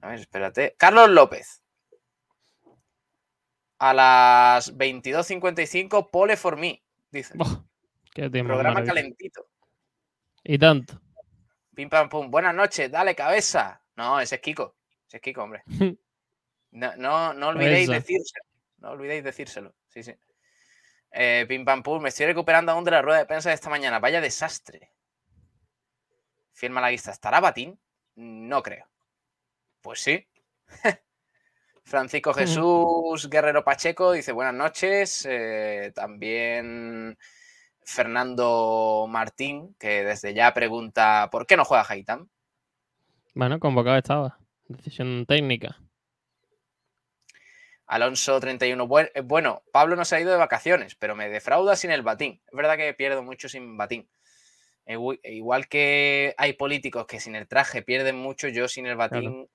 A ver, espérate. Carlos López. A las 22.55, pole for me, dice. Programa calentito. Y tanto. Pim pam pum. Buenas noches, dale cabeza. No, ese es Kiko. Ese es Kiko, hombre. No, no, no olvidéis decírselo. No olvidéis decírselo. Sí, sí. Eh, Pim Pam Pum, me estoy recuperando aún de la rueda de prensa de esta mañana. Vaya desastre. Firma la vista. ¿Estará Batín? No creo. Pues sí. Francisco Jesús Guerrero Pacheco dice buenas noches. Eh, también Fernando Martín, que desde ya pregunta ¿por qué no juega Haitam? Bueno, convocado estaba. Decisión técnica. Alonso 31. Eh, bueno, Pablo no se ha ido de vacaciones, pero me defrauda sin el batín. Es verdad que pierdo mucho sin batín. Igual que hay políticos que sin el traje pierden mucho, yo sin el batín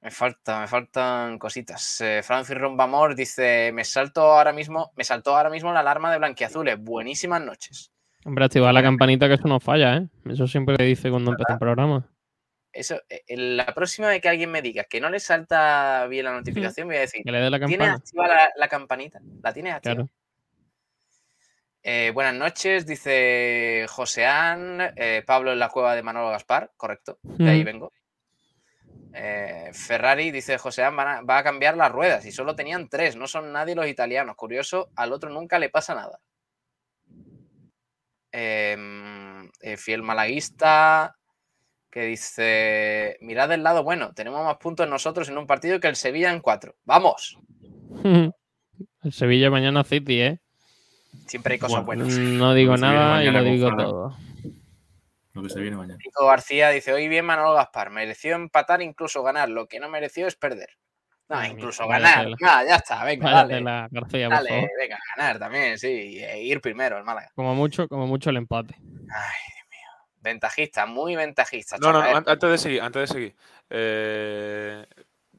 me falta, me faltan cositas. Eh, Francis Rombamor dice: Me salto ahora mismo, me saltó ahora mismo la alarma de blanquiazules. Buenísimas noches. Hombre, activa la campanita que eso no falla, ¿eh? Eso siempre le dice cuando empieza el programa. Eso, eh, la próxima vez que alguien me diga que no le salta bien la notificación, voy a decir: que le dé la ¿Tienes activa la, campanita? ¿La tienes activa? Claro. Eh, buenas noches, dice Joseán, Pablo en la cueva de Manolo Gaspar, correcto, de ahí vengo. Eh, Ferrari, dice José, va a, cambiar las ruedas y solo tenían tres, no son nadie los italianos. Curioso, al otro nunca le pasa nada. Em, eh, fiel malaguista, que dice, mirad del lado bueno, tenemos más puntos nosotros en un partido que el Sevilla en cuatro. ¡Vamos! el Sevilla mañana City, ¿eh? Siempre hay cosas buenas. No digo nada y lo digo todo lo que se viene mañana. Nico García dice, hoy bien Manolo Gaspar, mereció empatar, incluso ganar, lo que no mereció es perder. No, incluso ganar. Nada, ya está, venga, dale. La García, dale, venga, ganar también, sí, e ir primero el Málaga. Como mucho, como mucho el empate. Ay, Dios mío. Ventajista, muy ventajista. No, no, no, antes de seguir, antes de seguir. Eh,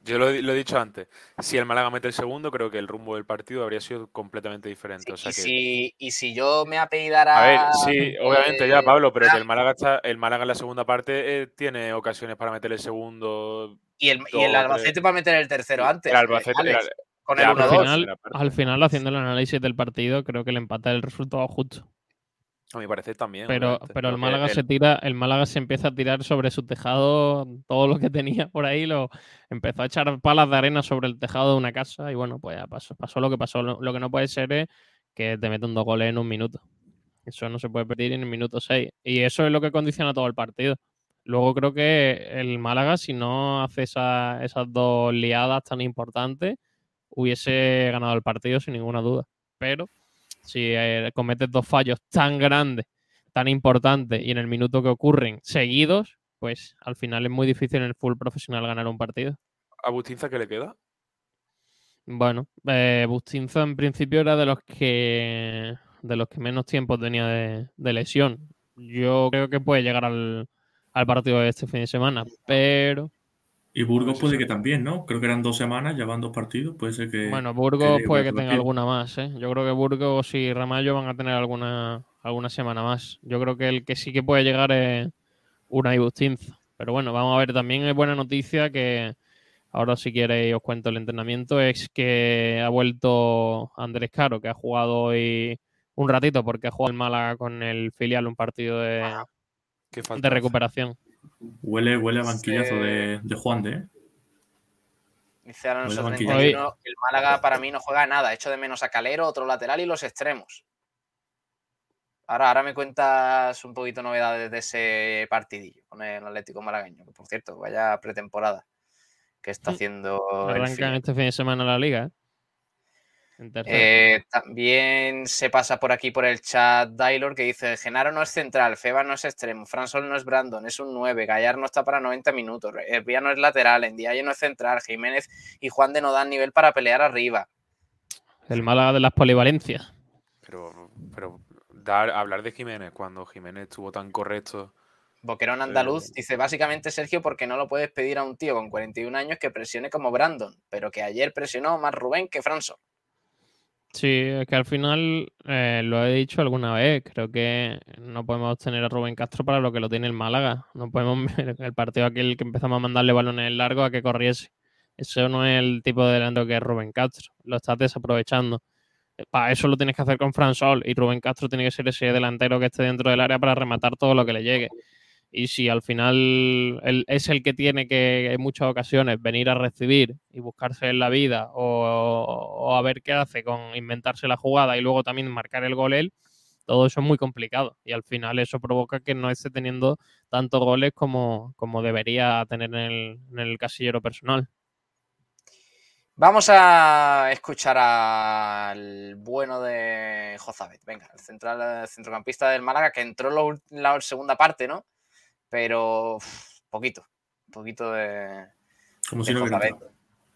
yo lo, he dicho antes. Si el Málaga mete el segundo, creo que el rumbo del partido habría sido completamente diferente. y, si, y, si, yo me apellidara. A ver, sí, obviamente ya, Pablo, pero que el Málaga está, el Málaga en la segunda parte eh, tiene ocasiones para meter el segundo. Y el, y el Albacete para meter el tercero antes. El Albacete. con el al, final, al final, haciendo el análisis del partido, creo que el empate es el resultado justo. A mi parecer también. Pero, pero el Málaga se tira, el Málaga se empieza a tirar sobre su tejado, todo lo que tenía por ahí, lo empezó a echar palas de arena sobre el tejado de una casa y bueno, pues ya pasó, pasó lo que pasó. Lo, que no puede ser es que te metan dos goles en un minuto. Eso no se puede pedir en el minuto seis. Y eso es lo que condiciona todo el partido. Luego creo que el Málaga, si no hace esas dos liadas tan importantes, hubiese ganado el partido sin ninguna duda. Pero si eh, cometes dos fallos tan grandes, tan importantes y en el minuto que ocurren seguidos, pues al final es muy difícil en el full profesional ganar un partido. ¿A Bustinza qué le queda? Bueno, eh, Bustinza en principio era de los que de los que menos tiempo tenía de, lesión. Yo creo que puede llegar al, al partido de este fin de semana, pero y Burgos puede que también, ¿no? Creo que eran dos semanas, ya van dos partidos, puede ser que... Bueno, Burgos puede que tenga alguna más, ¿eh? Yo creo que Burgos y Ramallo van a tener alguna, alguna semana más. Yo creo que el que sí que puede llegar es una y Bustinza. Pero bueno, vamos a ver, también es buena noticia que ahora si queréis os cuento el entrenamiento, es que ha vuelto Andrés Caro, que ha jugado hoy un ratito porque ha jugado el Málaga con el filial un partido de, de recuperación. Huele, huele a banquillazo de, Juan de. ¿eh? Dice el Málaga para mí no juega nada. Echo de menos a Calero, otro lateral y los extremos. Ahora, ahora me cuentas un poquito novedades de ese partidillo con el Atlético Malagueño. por cierto, vaya pretemporada que está mm. haciendo. Arrancan este fin de semana la liga. ¿eh? Eh, también se pasa por aquí por el chat Dailor que dice: Genaro no es central, Feba no es extremo, Fransol no es Brandon, es un 9, Gallar no está para 90 minutos, Vía no es lateral, Endiaye no es central, Jiménez y Juan de no dan nivel para pelear arriba. El Málaga de las polivalencias. Pero, pero dar, hablar de Jiménez cuando Jiménez estuvo tan correcto. Boquerón Andaluz dice básicamente Sergio porque no lo puedes pedir a un tío con 41 años que presione como Brandon, pero que ayer presionó más Rubén que Fransol. Sí, es que al final eh, lo he dicho alguna vez, creo que no podemos tener a Rubén Castro para lo que lo tiene el Málaga. No podemos ver el partido aquel que empezamos a mandarle balones largos a que corriese. Eso no es el tipo de delantero que es Rubén Castro. Lo estás desaprovechando. Para eso lo tienes que hacer con Fran Sol y Rubén Castro tiene que ser ese delantero que esté dentro del área para rematar todo lo que le llegue. Y si al final es el que tiene que en muchas ocasiones venir a recibir y buscarse en la vida o, a ver qué hace con inventarse la jugada y luego también marcar el gol él, todo eso es muy complicado. Y al final eso provoca que no esté teniendo tantos goles como, como debería tener en el casillero personal. Vamos a escuchar al bueno de Jozabet, venga, el central centrocampista del Málaga que entró en la, segunda parte, ¿no? Pero poquito, poquito de, Como si no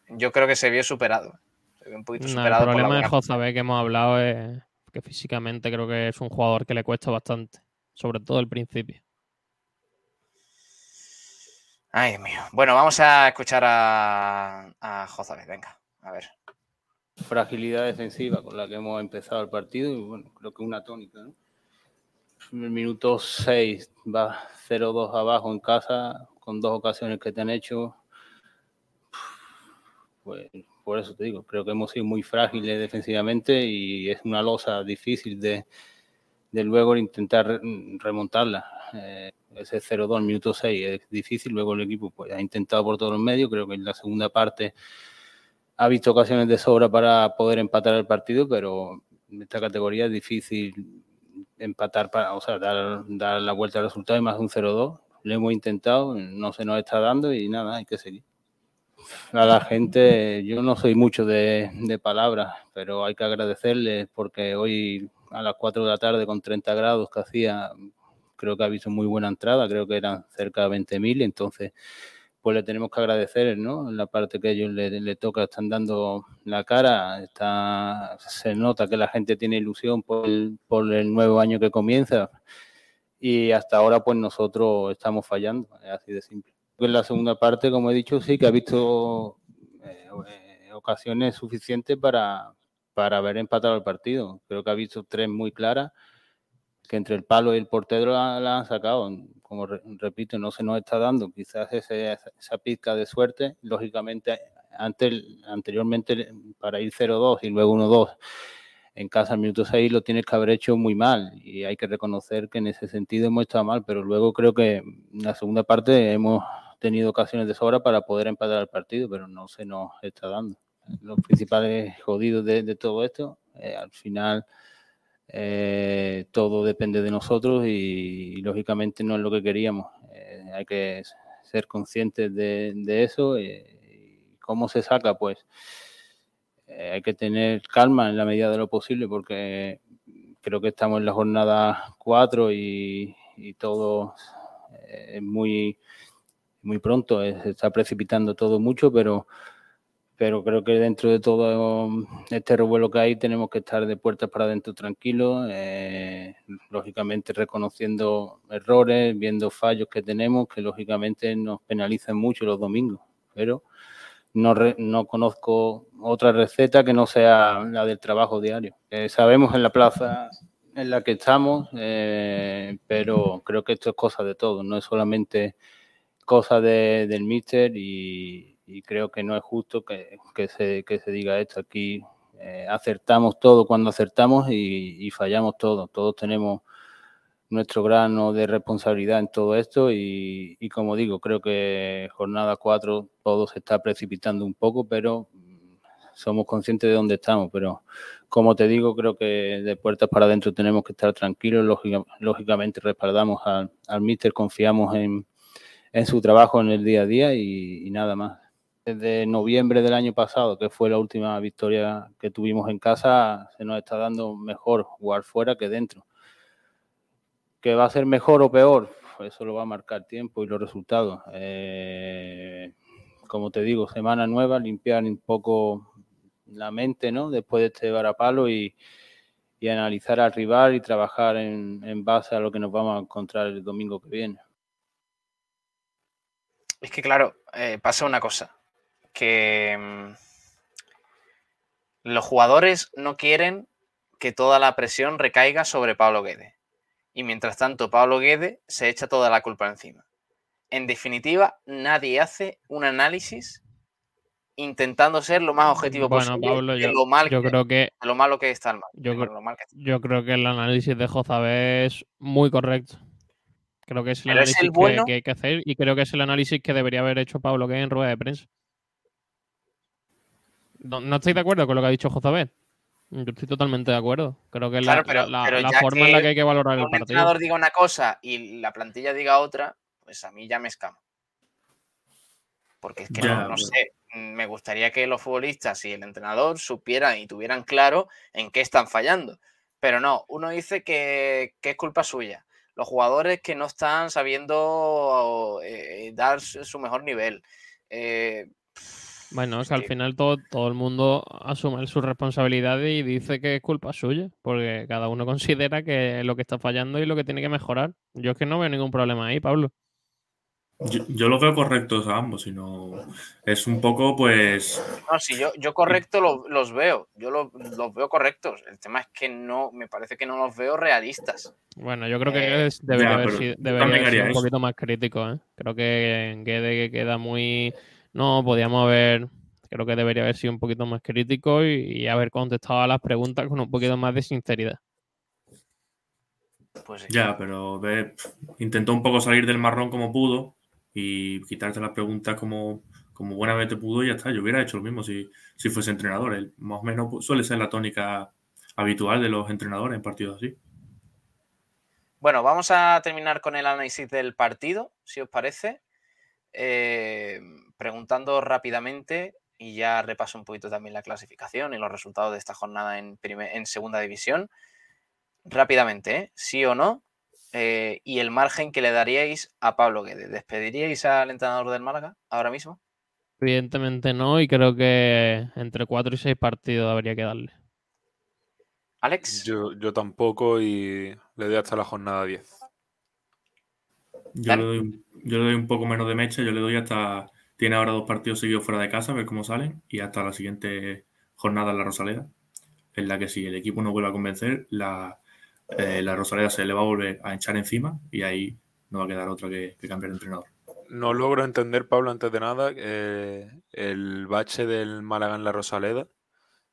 Yo creo que se vio superado. el problema de Jozabet que hemos hablado es que físicamente creo que es un jugador que le cuesta bastante, sobre todo el principio. Ay, mío. Bueno, vamos a escuchar a, a Venga, a ver. Fragilidad defensiva con la que hemos empezado el partido y bueno, creo que una tónica, ¿no? El minuto 6 va 0-2 abajo en casa con dos ocasiones que te han hecho. Pues por eso te digo, creo que hemos sido muy frágiles defensivamente y es una losa difícil de, de luego intentar remontarla. Eh, ese 0-2 minuto 6 es difícil, luego el equipo pues, ha intentado por todos los medios, creo que en la segunda parte ha visto ocasiones de sobra para poder empatar el partido, pero en esta categoría es difícil empatar, para, o sea, dar, dar la vuelta al resultado y más de un 0-2. Lo hemos intentado, no se nos está dando y nada, hay que seguir. A la gente, yo no soy mucho de, de palabras, pero hay que agradecerles porque hoy a las 4 de la tarde con 30 grados que hacía, creo que ha visto muy buena entrada, creo que eran cerca de 20.000, entonces pues le tenemos que agradecer, ¿no? La parte que a ellos le, toca, están dando la cara, está, se nota que la gente tiene ilusión por el, por el nuevo año que comienza y hasta ahora pues nosotros estamos fallando, es así de simple. En la segunda parte, como he dicho, sí que ha visto eh, ocasiones suficientes para, para haber empatado el partido. Creo que ha visto tres muy claras que entre el palo y el portero la, han sacado. Como repito, no se nos está dando quizás esa pizca de suerte. Lógicamente, anteriormente para ir 0-2 y luego 1-2 en casa al minuto 6 lo tienes que haber hecho muy mal y hay que reconocer que en ese sentido hemos estado mal, pero luego creo que en la segunda parte hemos tenido ocasiones de sobra para poder empatar el partido, pero no se nos está dando. Los principales jodidos de, todo esto, eh, al final eh, todo depende de nosotros y, lógicamente no es lo que queríamos. Eh, hay que ser conscientes de, eso. y ¿Cómo se saca? Pues eh, hay que tener calma en la medida de lo posible porque creo que estamos en la jornada 4 y, todo es muy, muy pronto, se está precipitando todo mucho, pero pero creo que dentro de todo este revuelo que hay tenemos que estar de puertas para adentro tranquilos, eh, lógicamente reconociendo errores, viendo fallos que tenemos, que lógicamente nos penalizan mucho los domingos, pero no, no conozco otra receta que no sea la del trabajo diario. Sabemos en la plaza en la que estamos, eh, pero creo que esto es cosa de todo, no es solamente cosa del míster y, y creo que no es justo que, se, se, diga esto. Aquí eh, acertamos todo cuando acertamos y, fallamos todo. Todos tenemos nuestro grano de responsabilidad en todo esto y, como digo, creo que jornada 4 todo se está precipitando un poco, pero somos conscientes de dónde estamos. Pero como te digo, creo que de puertas para adentro tenemos que estar tranquilos. lógicamente respaldamos al, al míster, confiamos en, en su trabajo en el día a día y nada más desde noviembre del año pasado, que fue la última victoria que tuvimos en casa, se nos está dando mejor jugar fuera que dentro. ¿Que va a ser mejor o peor? Eso lo va a marcar tiempo y los resultados. Eh, como te digo, semana nueva, limpiar un poco la mente, ¿no? Después de este varapalo y, y analizar al rival y trabajar en, en base a lo que nos vamos a encontrar el domingo que viene. Es que claro, eh, pasa una cosa que mm, los jugadores no quieren que toda la presión recaiga sobre Pablo Guede. Y mientras tanto, Pablo Guede se echa toda la culpa encima. En definitiva, nadie hace un análisis intentando ser lo más objetivo posible de lo mal yo que, creo que lo malo que está el mal. Yo, creo que el análisis de Jozabé es muy correcto Creo que es el análisis que, hay que hacer y creo que es el análisis que debería haber hecho Pablo que en rueda de prensa. No, estoy de acuerdo con lo que ha dicho José Yo estoy totalmente de acuerdo. Creo que es la, forma en la que hay que valorar el partido. un entrenador diga una cosa y la plantilla diga otra, pues a mí ya me escama. Porque es que no, sé, me gustaría que los futbolistas y el entrenador supieran y tuvieran claro en qué están fallando. Pero no, uno dice que, es culpa suya. Los jugadores que no están sabiendo eh, dar su mejor nivel. Eh, bueno, es que al final todo, todo el mundo asume su responsabilidad y dice que es culpa suya, porque cada uno considera que lo que está fallando y lo que tiene que mejorar. Yo es que no veo ningún problema ahí, Pablo. Yo, lo veo correctos a ambos, sino es un poco, pues. No, sí, yo, yo correcto los veo, yo los, veo correctos. El tema es que no, me parece que no los veo realistas. Bueno, yo creo que eh, debería, haber, ser un poquito más crítico. ¿eh? Creo que que queda muy no, podíamos haber, creo que debería haber sido un poquito más crítico y, haber contestado a las preguntas con un poquito más de sinceridad. Pues Ya, pero intentó un poco salir del marrón como pudo y quitarte las preguntas como, como buenamente pudo y ya está. Yo hubiera hecho lo mismo si, si fuese entrenador. más o menos suele ser la tónica habitual de los entrenadores en partidos así. Bueno, vamos a terminar con el análisis del partido, si os parece. Eh, preguntando rápidamente y ya repaso un poquito también la clasificación y los resultados de esta jornada en, en segunda división. Rápidamente, ¿eh? sí o no, eh, y el margen que le daríais a Pablo Guedes. ¿Despediríais al entrenador del Málaga ahora mismo? Evidentemente no, y creo que entre cuatro y seis partidos habría que darle. Alex. Yo, yo tampoco y le doy hasta la jornada 10. Yo le, doy, yo le doy un poco menos de mecha, yo le doy hasta tiene ahora dos partidos seguidos fuera de casa, a ver cómo salen, y hasta la siguiente jornada en la Rosaleda, en la que si el equipo no vuelve a convencer, la, eh, la Rosaleda se le va a volver a echar encima y ahí no va a quedar otra que, cambiar de entrenador. No logro entender, Pablo, antes de nada, eh, el bache del Málaga en la Rosaleda.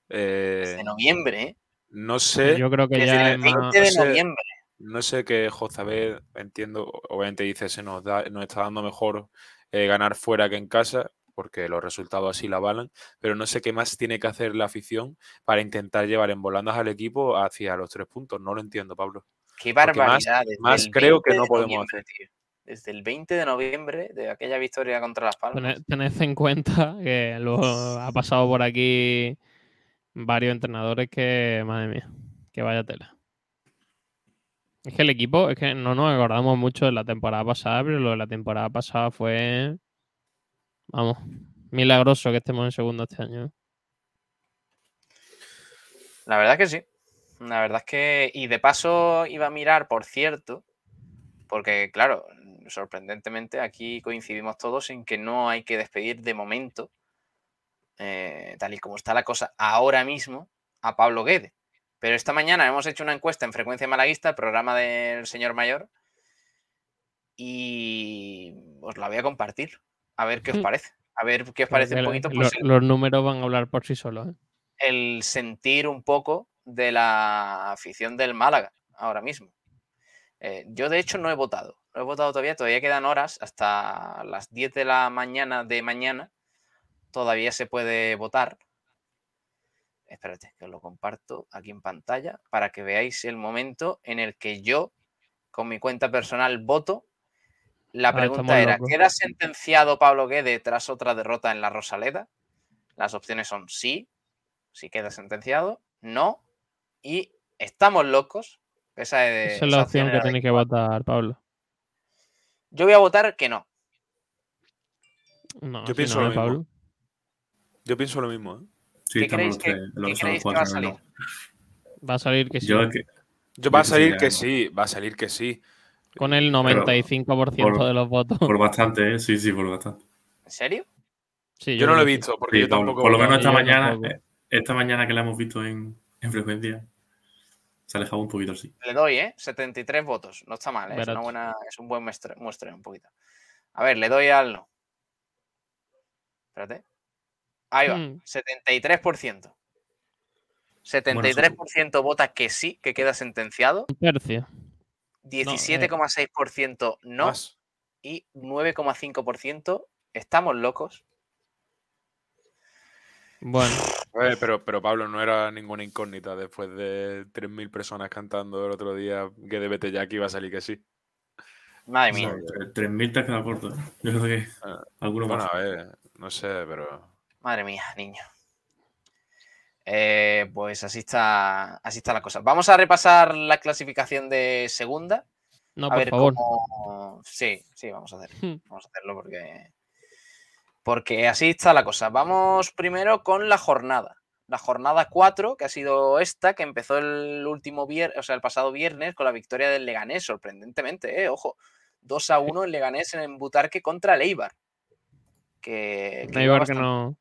Eh, de noviembre, ¿eh? No sé. Yo creo que ya el 20 de noviembre. No sé qué Josabed, entiendo, obviamente dice se nos, da, nos está dando mejor eh, ganar fuera que en casa, porque los resultados así la avalan, pero no sé qué más tiene que hacer la afición para intentar llevar en volandas al equipo hacia los tres puntos. No lo entiendo, Pablo. Qué barbaridad. Más, creo que no podemos hacer. Desde el 20 de noviembre, de aquella victoria contra Las Palmas. Tened, en cuenta que luego ha pasado por aquí varios entrenadores que, madre mía, que vaya tela. Es que el equipo, es que no nos acordamos mucho de la temporada pasada, pero lo de la temporada pasada fue. Vamos, milagroso que estemos en segundo este año. La verdad que sí. La verdad es que. Y de paso iba a mirar, por cierto, porque, claro, sorprendentemente aquí coincidimos todos en que no hay que despedir de momento, eh, tal y como está la cosa ahora mismo, a Pablo Guedes. Pero esta mañana hemos hecho una encuesta en Frecuencia Malaguista, el programa del señor mayor, y os la voy a compartir. A ver qué os parece. A ver qué os parece un poquito. Pues, los, números van a hablar por sí solos. ¿eh? El sentir un poco de la afición del Málaga ahora mismo. Eh, yo, de hecho, no he votado. No he votado todavía. Todavía quedan horas hasta las 10 de la mañana de mañana. Todavía se puede votar espérate, que os lo comparto aquí en pantalla para que veáis el momento en el que yo, con mi cuenta personal, voto. La ah, pregunta era, ¿queda sentenciado Pablo Guede tras otra derrota en la Rosaleda? Las opciones son sí, sí queda sentenciado, no, y estamos locos. Esa es, la opción que tiene que votar Pablo. Yo voy a votar que no. yo pienso lo mismo. Yo pienso lo mismo. ¿eh? Sí, ¿Qué creéis que, va a salir? Va a salir que sí. Yo, va a salir que sí, va a salir que sí. Con el 95% de los votos. Por bastante, ¿eh? sí, sí, por bastante. ¿En serio? Sí, yo, no lo he visto, porque yo tampoco. Por, lo menos esta mañana, eh, esta mañana que la hemos visto en, frecuencia, se ha alejado un poquito así. Le doy, ¿eh? 73 votos. No está mal, ¿eh? es, una buena, es un buen muestre, un poquito. A ver, le doy al no. Espérate. Ahí va, 73%. Mm. 73% vota que sí, que queda sentenciado. Un tercio. 17,6% no, y 9,5% estamos locos. Bueno. pero, pero Pablo, no era ninguna incógnita después de 3.000 personas cantando el otro día que de Bete Jack iba a salir que sí. Madre mía. 3.000 te ha quedado corto. ¿eh? Yo creo que ah, alguno más. A ver, no sé, pero. Madre mía, niño. Eh, pues así está, así está la cosa. Vamos a repasar la clasificación de segunda. No, por favor. Sí, sí, vamos a hacer. Hmm. Vamos a hacerlo porque. Porque así está la cosa. Vamos primero con la jornada. La jornada 4, que ha sido esta, que empezó el último viernes, o sea, el pasado viernes, con la victoria del Leganés, sorprendentemente, ¿eh? ojo. 2 a 1 el Leganés en Butarque contra el Eibar. Que, que Eibar que no,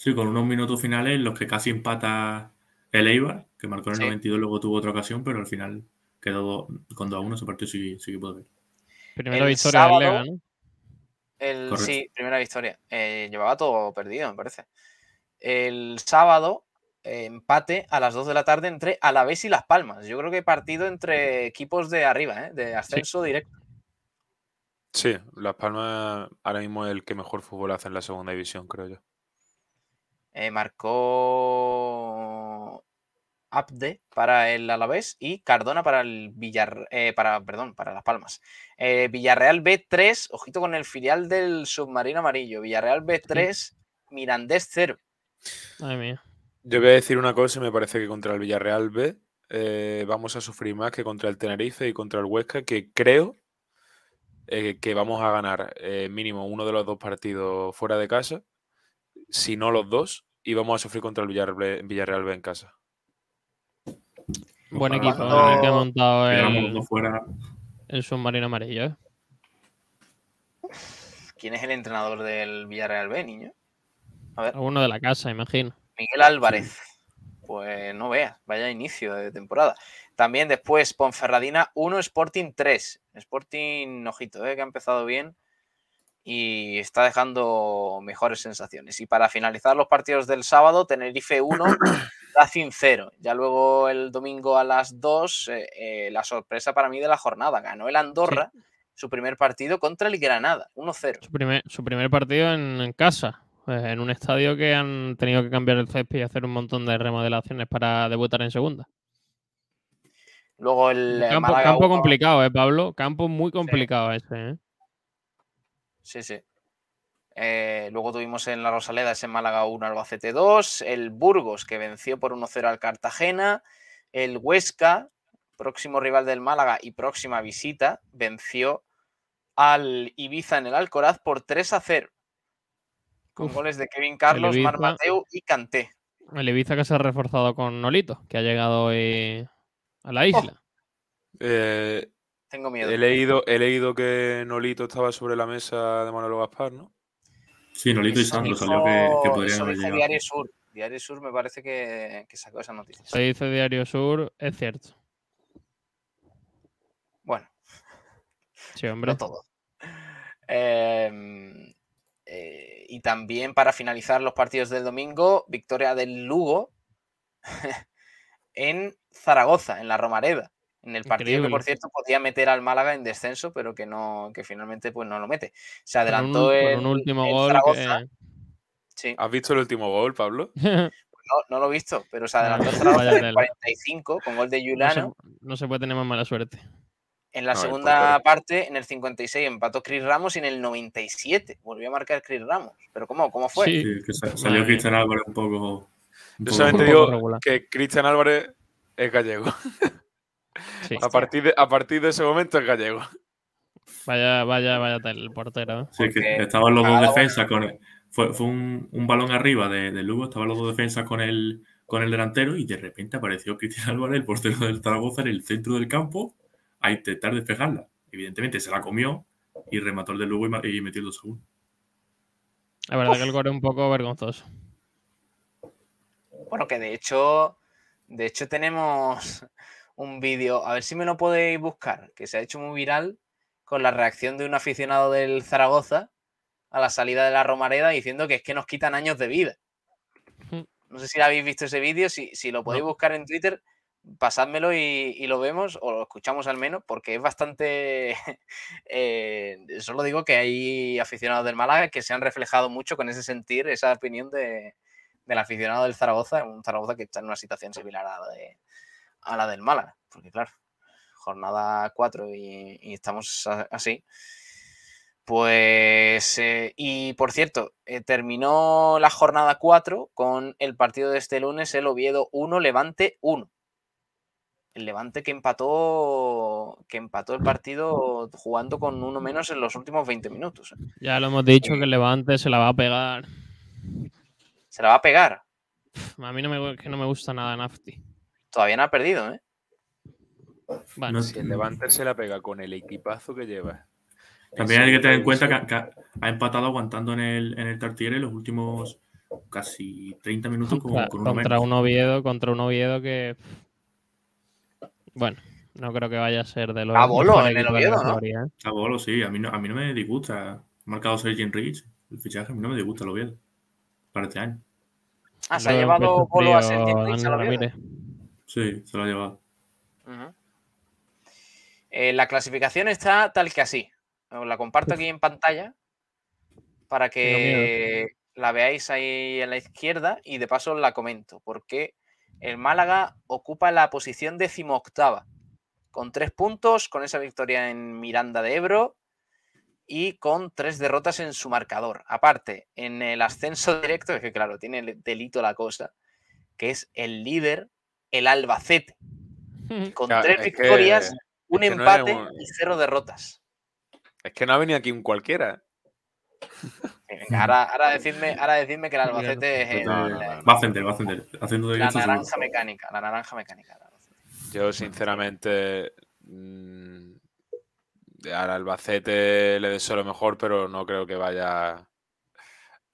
Sí, con unos minutos finales en los que casi empata el Eibar, que marcó en el 92, luego tuvo otra ocasión, pero al final quedó con 2 a 1, ese partido sí, sí que puede ver. Primera victoria del Lega, ¿no? El, sí, primera victoria. Eh, llevaba todo perdido, me parece. El sábado, eh, empate a las 2 de la tarde entre Alavés y Las Palmas. Yo creo que partido entre equipos de arriba, ¿eh? de ascenso directo. Sí, Las Palmas ahora mismo es el que mejor fútbol hace en la segunda división, creo yo. Eh, marcó Abde para el Alavés y Cardona para el Villar, eh, para, perdón, para Las Palmas. Eh, Villarreal B3, ojito con el filial del submarino amarillo. Villarreal B3, Mirandés 0. Madre mía. Yo voy a decir una cosa, me parece que contra el Villarreal B vamos a sufrir más que contra el Tenerife y contra el Huesca, que creo que vamos a ganar mínimo uno de los dos partidos fuera de casa si no los dos, y vamos a sufrir contra el Villarreal, B en casa. Buen equipo que ha montado el, fuera. el submarino amarillo. ¿eh? ¿Quién es el entrenador del Villarreal B, niño? A ver. Uno de la casa, imagino. Miguel Álvarez. Pues no veas, vaya inicio de temporada. También después Ponferradina 1, Sporting 3. Sporting, ojito, ¿eh? que ha empezado bien y está dejando mejores sensaciones. Y para finalizar los partidos del sábado, Tenerife 1, Racing 0. Ya luego el domingo a las 2, eh, eh, la sorpresa para mí de la jornada. Ganó el Andorra su primer partido contra el Granada, 1-0. Su primer, su primer partido en, casa, pues, en un estadio que han tenido que cambiar el césped y hacer un montón de remodelaciones para debutar en segunda. Luego el campo, campo complicado, ¿eh, Pablo? Campo muy complicado ese, ¿eh? Sí, sí. Eh, luego tuvimos en la Rosaleda ese Málaga 1 Albacete 2, el Burgos que venció por 1-0 al Cartagena, el Huesca, próximo rival del Málaga y próxima visita, venció al Ibiza en el Alcoraz por 3 0. Con goles de Kevin Carlos, Mar Mateu y Canté. El Ibiza que se ha reforzado con Nolito, que ha llegado hoy a la isla. Oh. Eh, tengo miedo. He leído, he leído que Nolito estaba sobre la mesa de Manolo Gaspar, ¿no? Sí, Nolito y Sandro salió que, que podrían haber llegado. Diario Sur. Diario Sur me parece que, sacó esa noticia. Se dice Diario Sur, es cierto. Bueno. Sí, hombre. No todo. Em, eh, y también para finalizar los partidos del domingo, victoria del Lugo en Zaragoza, en la Romareda en el partido que por cierto podía meter al Málaga en descenso, pero que no, que finalmente pues no lo mete. Se adelantó el, un último gol. ¿Has visto el último gol, Pablo? Pues no, no, lo he visto, pero se adelantó Zaragoza en el 45 con gol de Yulano. No se, puede tener más mala suerte. En la segunda parte, en el 56, empató Chris Ramos y en el 97 volvió a marcar Chris Ramos. ¿Pero cómo, cómo fue? Sí, que salió Cristian Álvarez un poco. Yo solamente digo que Cristian Álvarez es gallego. a, partir de, a partir de ese momento es gallego. Vaya, vaya, vaya el portero. ¿eh? Sí, que estaban los dos defensas con fue, fue un, un, balón arriba de, de, Lugo, estaban los dos defensas con el, con el delantero y de repente apareció Cristian Álvarez, el portero del Zaragoza, en el centro del campo a intentar despejarla. Evidentemente se la comió y remató el de Lugo y, metió el 2 1. La verdad que el gol es un poco vergonzoso. Bueno, que de hecho, de hecho tenemos un vídeo, a ver si me lo podéis buscar, que se ha hecho muy viral con la reacción de un aficionado del Zaragoza a la salida de la Romareda diciendo que es que nos quitan años de vida. No sé si habéis visto ese vídeo, si, lo podéis buscar en Twitter, pasádmelo y, lo vemos, o lo escuchamos al menos, porque es bastante. Eh, solo digo que hay aficionados del Málaga que se han reflejado mucho con ese sentir, esa opinión de, del aficionado del Zaragoza, un Zaragoza que está en una situación similar a la, de, a la del Málaga, porque claro, jornada 4 y, estamos así. Pues, eh, y por cierto, eh, terminó la jornada 4 con el partido de este lunes, el Oviedo 1, Levante 1 el Levante que empató que empató el partido jugando con uno menos en los últimos 20 minutos. ¿eh? Ya lo hemos dicho que el Levante se la va a pegar. ¿Se la va a pegar? A mí no me, que no me gusta nada Nafti. Todavía no ha perdido, ¿eh? Bueno, si el Levante se la pega con el equipazo que lleva. También hay que tener en cuenta que, ha empatado aguantando en el, en el Tartiere los últimos casi 30 minutos con, contra un Oviedo, contra un Oviedo que bueno, no creo que vaya a ser de los. A Bolo en el Oviedo, ¿no? ¿eh? A Bolo, sí, a mí no, a mí no me disgusta. Ha marcado Sergio Rich, el fichaje, a mí no me disgusta el Oviedo. Para este año. Ah, se ha llevado Bolo a Sergio Rich al Oviedo. Sí, se lo ha llevado. Eh, la clasificación está tal que así. Os la comparto aquí en pantalla para que la veáis ahí en la izquierda y de paso la comento. Porque el Málaga ocupa la posición decimoctava, con tres puntos, con esa victoria en Miranda de Ebro y con tres derrotas en su marcador. Aparte, en el ascenso directo, es que claro, tiene delito la cosa, que es el líder, el Albacete, con tres victorias, un empate y cero derrotas. Es que no ha venido aquí un cualquiera ahora, ahora, decidme, ahora que el Albacete es el, Va a ascender, va a ascender. la naranja mecánica, la naranja mecánica. Yo, sinceramente, mm, al Albacete le deseo lo mejor, pero no creo que vaya.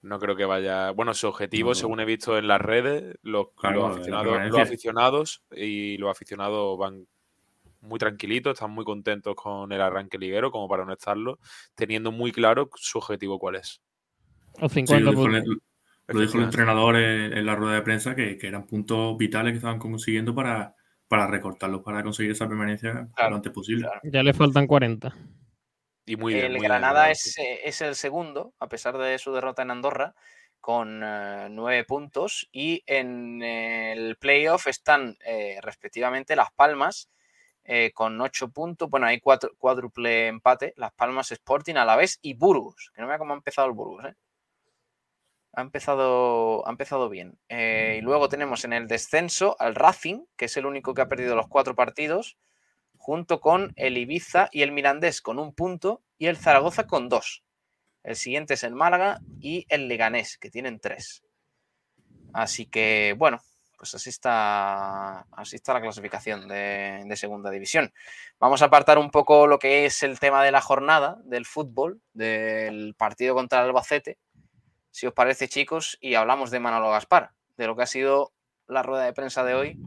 No creo que vaya. Bueno, su objetivo, según he visto en las redes, los, aficionados, los aficionados y los aficionados van muy tranquilitos, están muy contentos con el arranque liguero, como para no estarlo, teniendo muy claro su objetivo cuál es. lo, dijo el, entrenador en, la rueda de prensa, que, eran puntos vitales que estaban consiguiendo para, para recortarlos, para conseguir esa permanencia lo antes posible. Ya le faltan 40. Y muy bien, el Granada es, eh, es, el segundo, a pesar de su derrota en Andorra, con eh, nueve puntos. Y en el playoff están eh, respectivamente Las Palmas con 8 puntos. Bueno, hay cuatro, cuádruple empate. Las Palmas Sporting a la vez y Burgos. Que no vea cómo ha empezado el Burgos. Ha, empezado, ha empezado bien. Y luego tenemos en el descenso al Racing, que es el único que ha perdido los cuatro partidos, junto con el Ibiza y el Mirandés con un punto y el Zaragoza con dos. El siguiente es el Málaga y el Leganés, que tienen tres. Así que, bueno, pues así está, así está la clasificación de, segunda división. Vamos a apartar un poco lo que es el tema de la jornada del fútbol, del partido contra el Albacete, si os parece chicos, y hablamos de Manolo Gaspar, de lo que ha sido la rueda de prensa de hoy,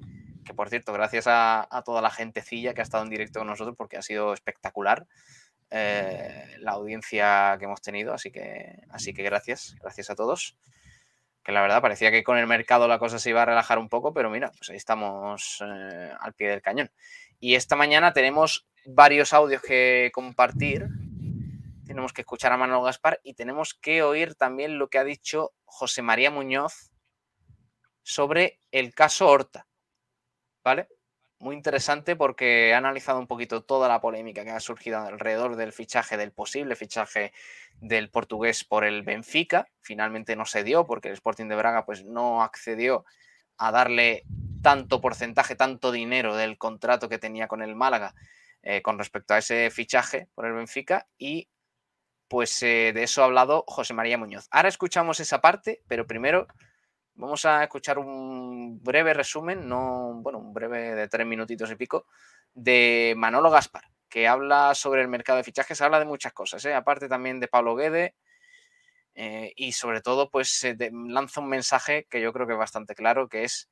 que por cierto, gracias a, toda la gentecilla que ha estado en directo con nosotros, porque ha sido espectacular eh, la audiencia que hemos tenido, así que, así que gracias, gracias a todos que la verdad parecía que con el mercado la cosa se iba a relajar un poco, pero mira, pues ahí estamos eh, al pie del cañón. Y esta mañana tenemos varios audios que compartir. Tenemos que escuchar a Manuel Gaspar y tenemos que oír también lo que ha dicho José María Muñoz sobre el caso Horta. ¿Vale? muy interesante porque ha analizado un poquito toda la polémica que ha surgido alrededor del fichaje, del posible fichaje del portugués por el Benfica. Finalmente no se dio porque el Sporting de Braga pues, no accedió a darle tanto porcentaje, tanto dinero del contrato que tenía con el Málaga eh, con respecto a ese fichaje por el Benfica y pues eh, de eso ha hablado José María Muñoz. Ahora escuchamos esa parte, pero primero Vamos a escuchar un breve resumen, no, bueno, un breve de tres minutitos y pico, de Manolo Gaspar, que habla sobre el mercado de fichajes, habla de muchas cosas, ¿eh? aparte también de Pablo Guede, eh, y sobre todo, pues lanza un mensaje que yo creo que es bastante claro, que es,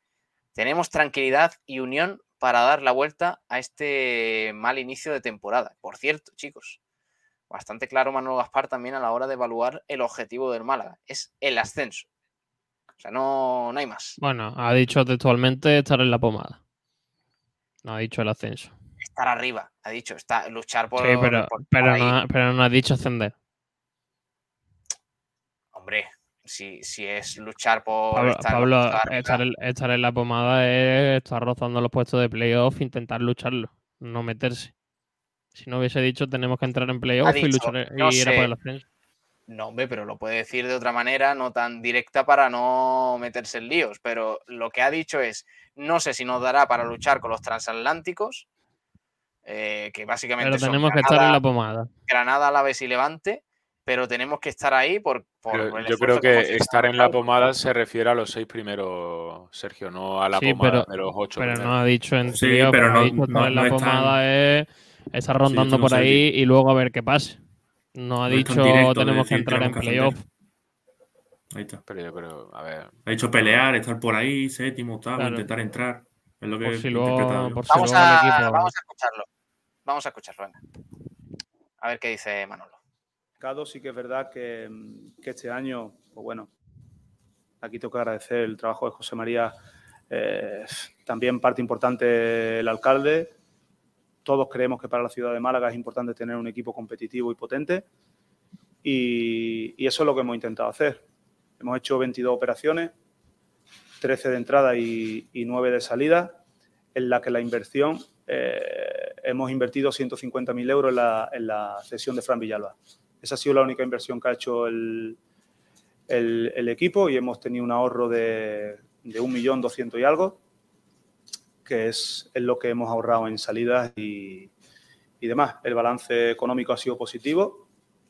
tenemos tranquilidad y unión para dar la vuelta a este mal inicio de temporada. Por cierto, chicos, bastante claro Manolo Gaspar también a la hora de evaluar el objetivo del Málaga, es el ascenso. O sea, no, no hay más. Bueno, ha dicho textualmente estar en la pomada. No ha dicho el ascenso. Estar arriba, ha dicho, está, luchar por. Sí, pero, pero, no, pero no ha dicho ascender. Hombre, si, si es luchar por. Pablo, estar, en, la pomada es estar rozando los puestos de playoff, intentar lucharlo, no meterse. Si no hubiese dicho tenemos que entrar en playoff y luchar y ir a por el ascenso. No, hombre, pero lo puede decir de otra manera, no tan directa para no meterse en líos. Pero lo que ha dicho es, no sé si nos dará para luchar con los transatlánticos, eh, que básicamente pero tenemos que estar en la pomada. Granada, Alaves y Levante, pero tenemos que estar ahí por... yo creo que, estar en la pomada se refiere a los seis primeros, Sergio, no a la pomada de los ocho. Pero no ha dicho en sí, pero no, en la pomada es estar rondando por ahí y luego a ver qué pasa. No ha dicho tenemos que entrar en playoff. Ahí está. Pero pero, a ver. Ha dicho pelear, estar por ahí, séptimo, tal, intentar entrar. Es lo que por si luego, por vamos, a, vamos a escucharlo. Vamos a escucharlo, venga. A ver qué dice Manolo. Sí que es verdad que, este año, pues bueno, aquí tengo que agradecer el trabajo de José María, eh, también parte importante el alcalde, todos creemos que para la ciudad de Málaga es importante tener un equipo competitivo y potente y, eso es lo que hemos intentado hacer. Hemos hecho 22 operaciones, 13 de entrada y, 9 de salida, en la que la inversión, eh, hemos invertido 150.000 euros en la, cesión de Fran Villalba. Esa ha sido la única inversión que ha hecho el, el, equipo y hemos tenido un ahorro de, de 1.200.000 y algo que es, lo que hemos ahorrado en salidas y, demás. El balance económico ha sido positivo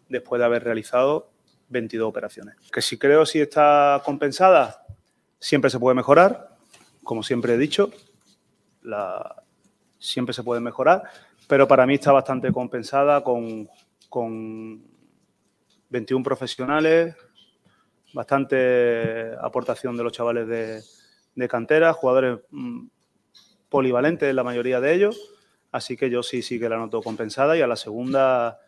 después de haber realizado 22 operaciones. Que si creo si está compensada, siempre se puede mejorar, como siempre he dicho, siempre se puede mejorar, pero para mí está bastante compensada con, con 21 profesionales, bastante aportación de los chavales de, de cantera, jugadores mm, polivalente en la mayoría de ellos, así que yo sí, sí que la noto compensada y a la segunda,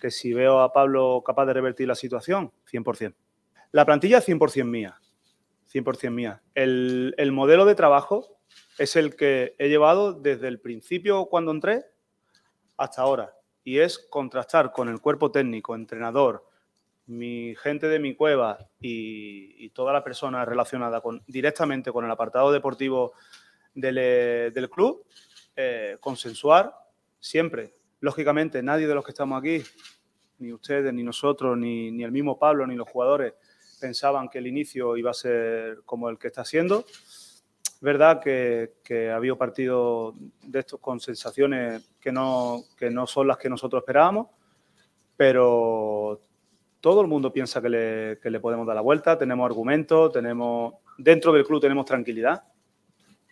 que si veo a Pablo capaz de revertir la situación, 100%. La plantilla es 100% mía, 100% mía. El, el modelo de trabajo es el que he llevado desde el principio cuando entré hasta ahora y es contrastar con el cuerpo técnico, entrenador, mi gente de mi cueva y, y toda la persona relacionada con, directamente con el apartado deportivo eh, del, club, eh, consensuar siempre. Lógicamente, nadie de los que estamos aquí, ni ustedes, ni nosotros, ni, ni el mismo Pablo, ni los jugadores, pensaban que el inicio iba a ser como el que está siendo. verdad que, que ha habido partidos de estos con sensaciones que no, que no son las que nosotros esperábamos, pero todo el mundo piensa que le, que le podemos dar la vuelta, tenemos argumentos, tenemos, dentro del club tenemos tranquilidad,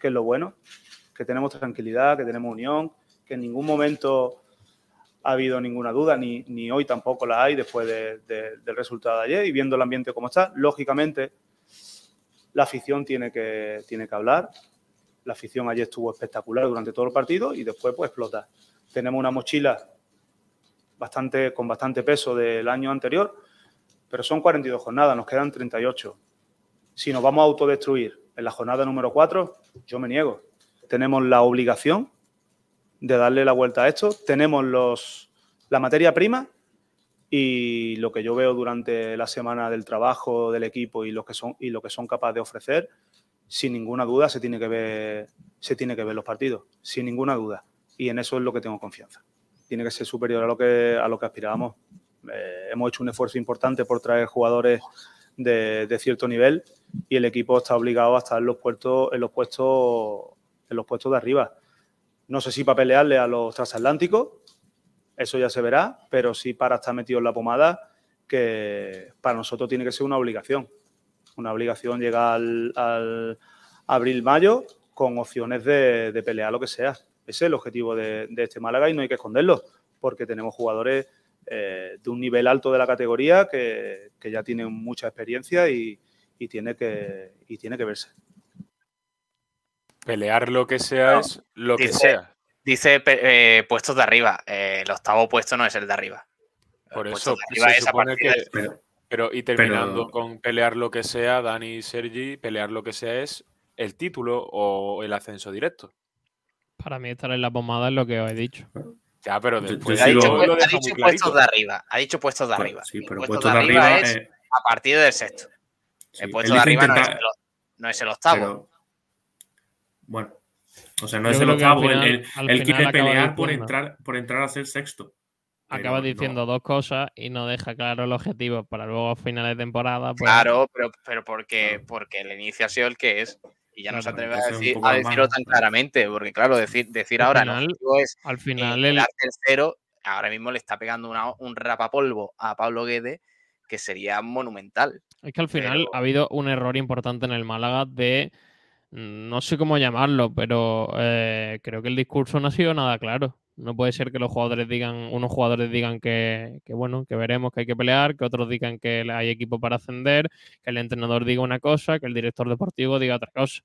que es lo bueno, que tenemos tranquilidad, que tenemos unión, que en ningún momento ha habido ninguna duda, ni, ni hoy tampoco la hay después del resultado de ayer y viendo el ambiente como está. Lógicamente, la afición tiene que, tiene que hablar. La afición ayer estuvo espectacular durante todo el partido y después pues explota. Tenemos una mochila bastante, con bastante peso del año anterior, pero son 42 jornadas, nos quedan 38. Si nos vamos a autodestruir en la jornada número 4, yo me niego. Tenemos la obligación de darle la vuelta a esto. Tenemos los, la materia prima y lo que yo veo durante la semana del trabajo del equipo y lo que son, y lo que son capaces de ofrecer, sin ninguna duda se tiene que ver, se tiene que ver los partidos, sin ninguna duda. Y en eso es lo que tengo confianza. Tiene que ser superior a lo que, a lo que aspirábamos. Eh, hemos hecho un esfuerzo importante por traer jugadores de, cierto nivel y el equipo está obligado a estar en los puestos, en los puestos, en los puestos de arriba. No sé si para pelearle a los transatlánticos, eso ya se verá, pero sí para estar metido en la pomada, que para nosotros tiene que ser una obligación. Una obligación llegar al, abril-mayo con opciones de, pelear lo que sea. Ese es el objetivo de, de este Málaga y no hay que esconderlo, porque tenemos jugadores eh, de un nivel alto de la categoría que, ya tiene mucha experiencia y, tiene que, tiene que verse. Pelear lo que sea es lo que sea. Dice eh, puestos de arriba. Eh, el octavo puesto no es el de arriba. Por eso se supone que. Pero, y terminando con pelear lo que sea, Dani y Sergi, pelear lo que sea es el título o el ascenso directo. Para mí estar en la pomada es lo que os he dicho. Ya, pero después ha dicho, puestos de arriba. Ha dicho puestos de arriba. Sí, pero puestos, de arriba, es a partir del sexto. el puesto de arriba no, es el, octavo. bueno, o sea, no es el octavo. él, quiere pelear por entrar, por entrar a ser sexto. Acaba diciendo dos cosas y no deja claro el objetivo para luego a finales de temporada. Pues claro, pero, pero porque, porque el inicio ha sido el que es. Y ya no se atreve a, decirlo tan claramente, porque claro, decir, decir ahora no es al final el tercero, ahora mismo le está pegando un rapapolvo a Pablo Guede que sería monumental. Es que al final ha habido un error importante en el Málaga de mm, no sé cómo llamarlo, pero eh, creo que el discurso no ha sido nada claro. No puede ser que los jugadores digan, unos jugadores digan que, que, bueno, que veremos que hay que pelear, que otros digan que hay equipo para ascender, que el entrenador diga una cosa, que el director deportivo diga otra cosa.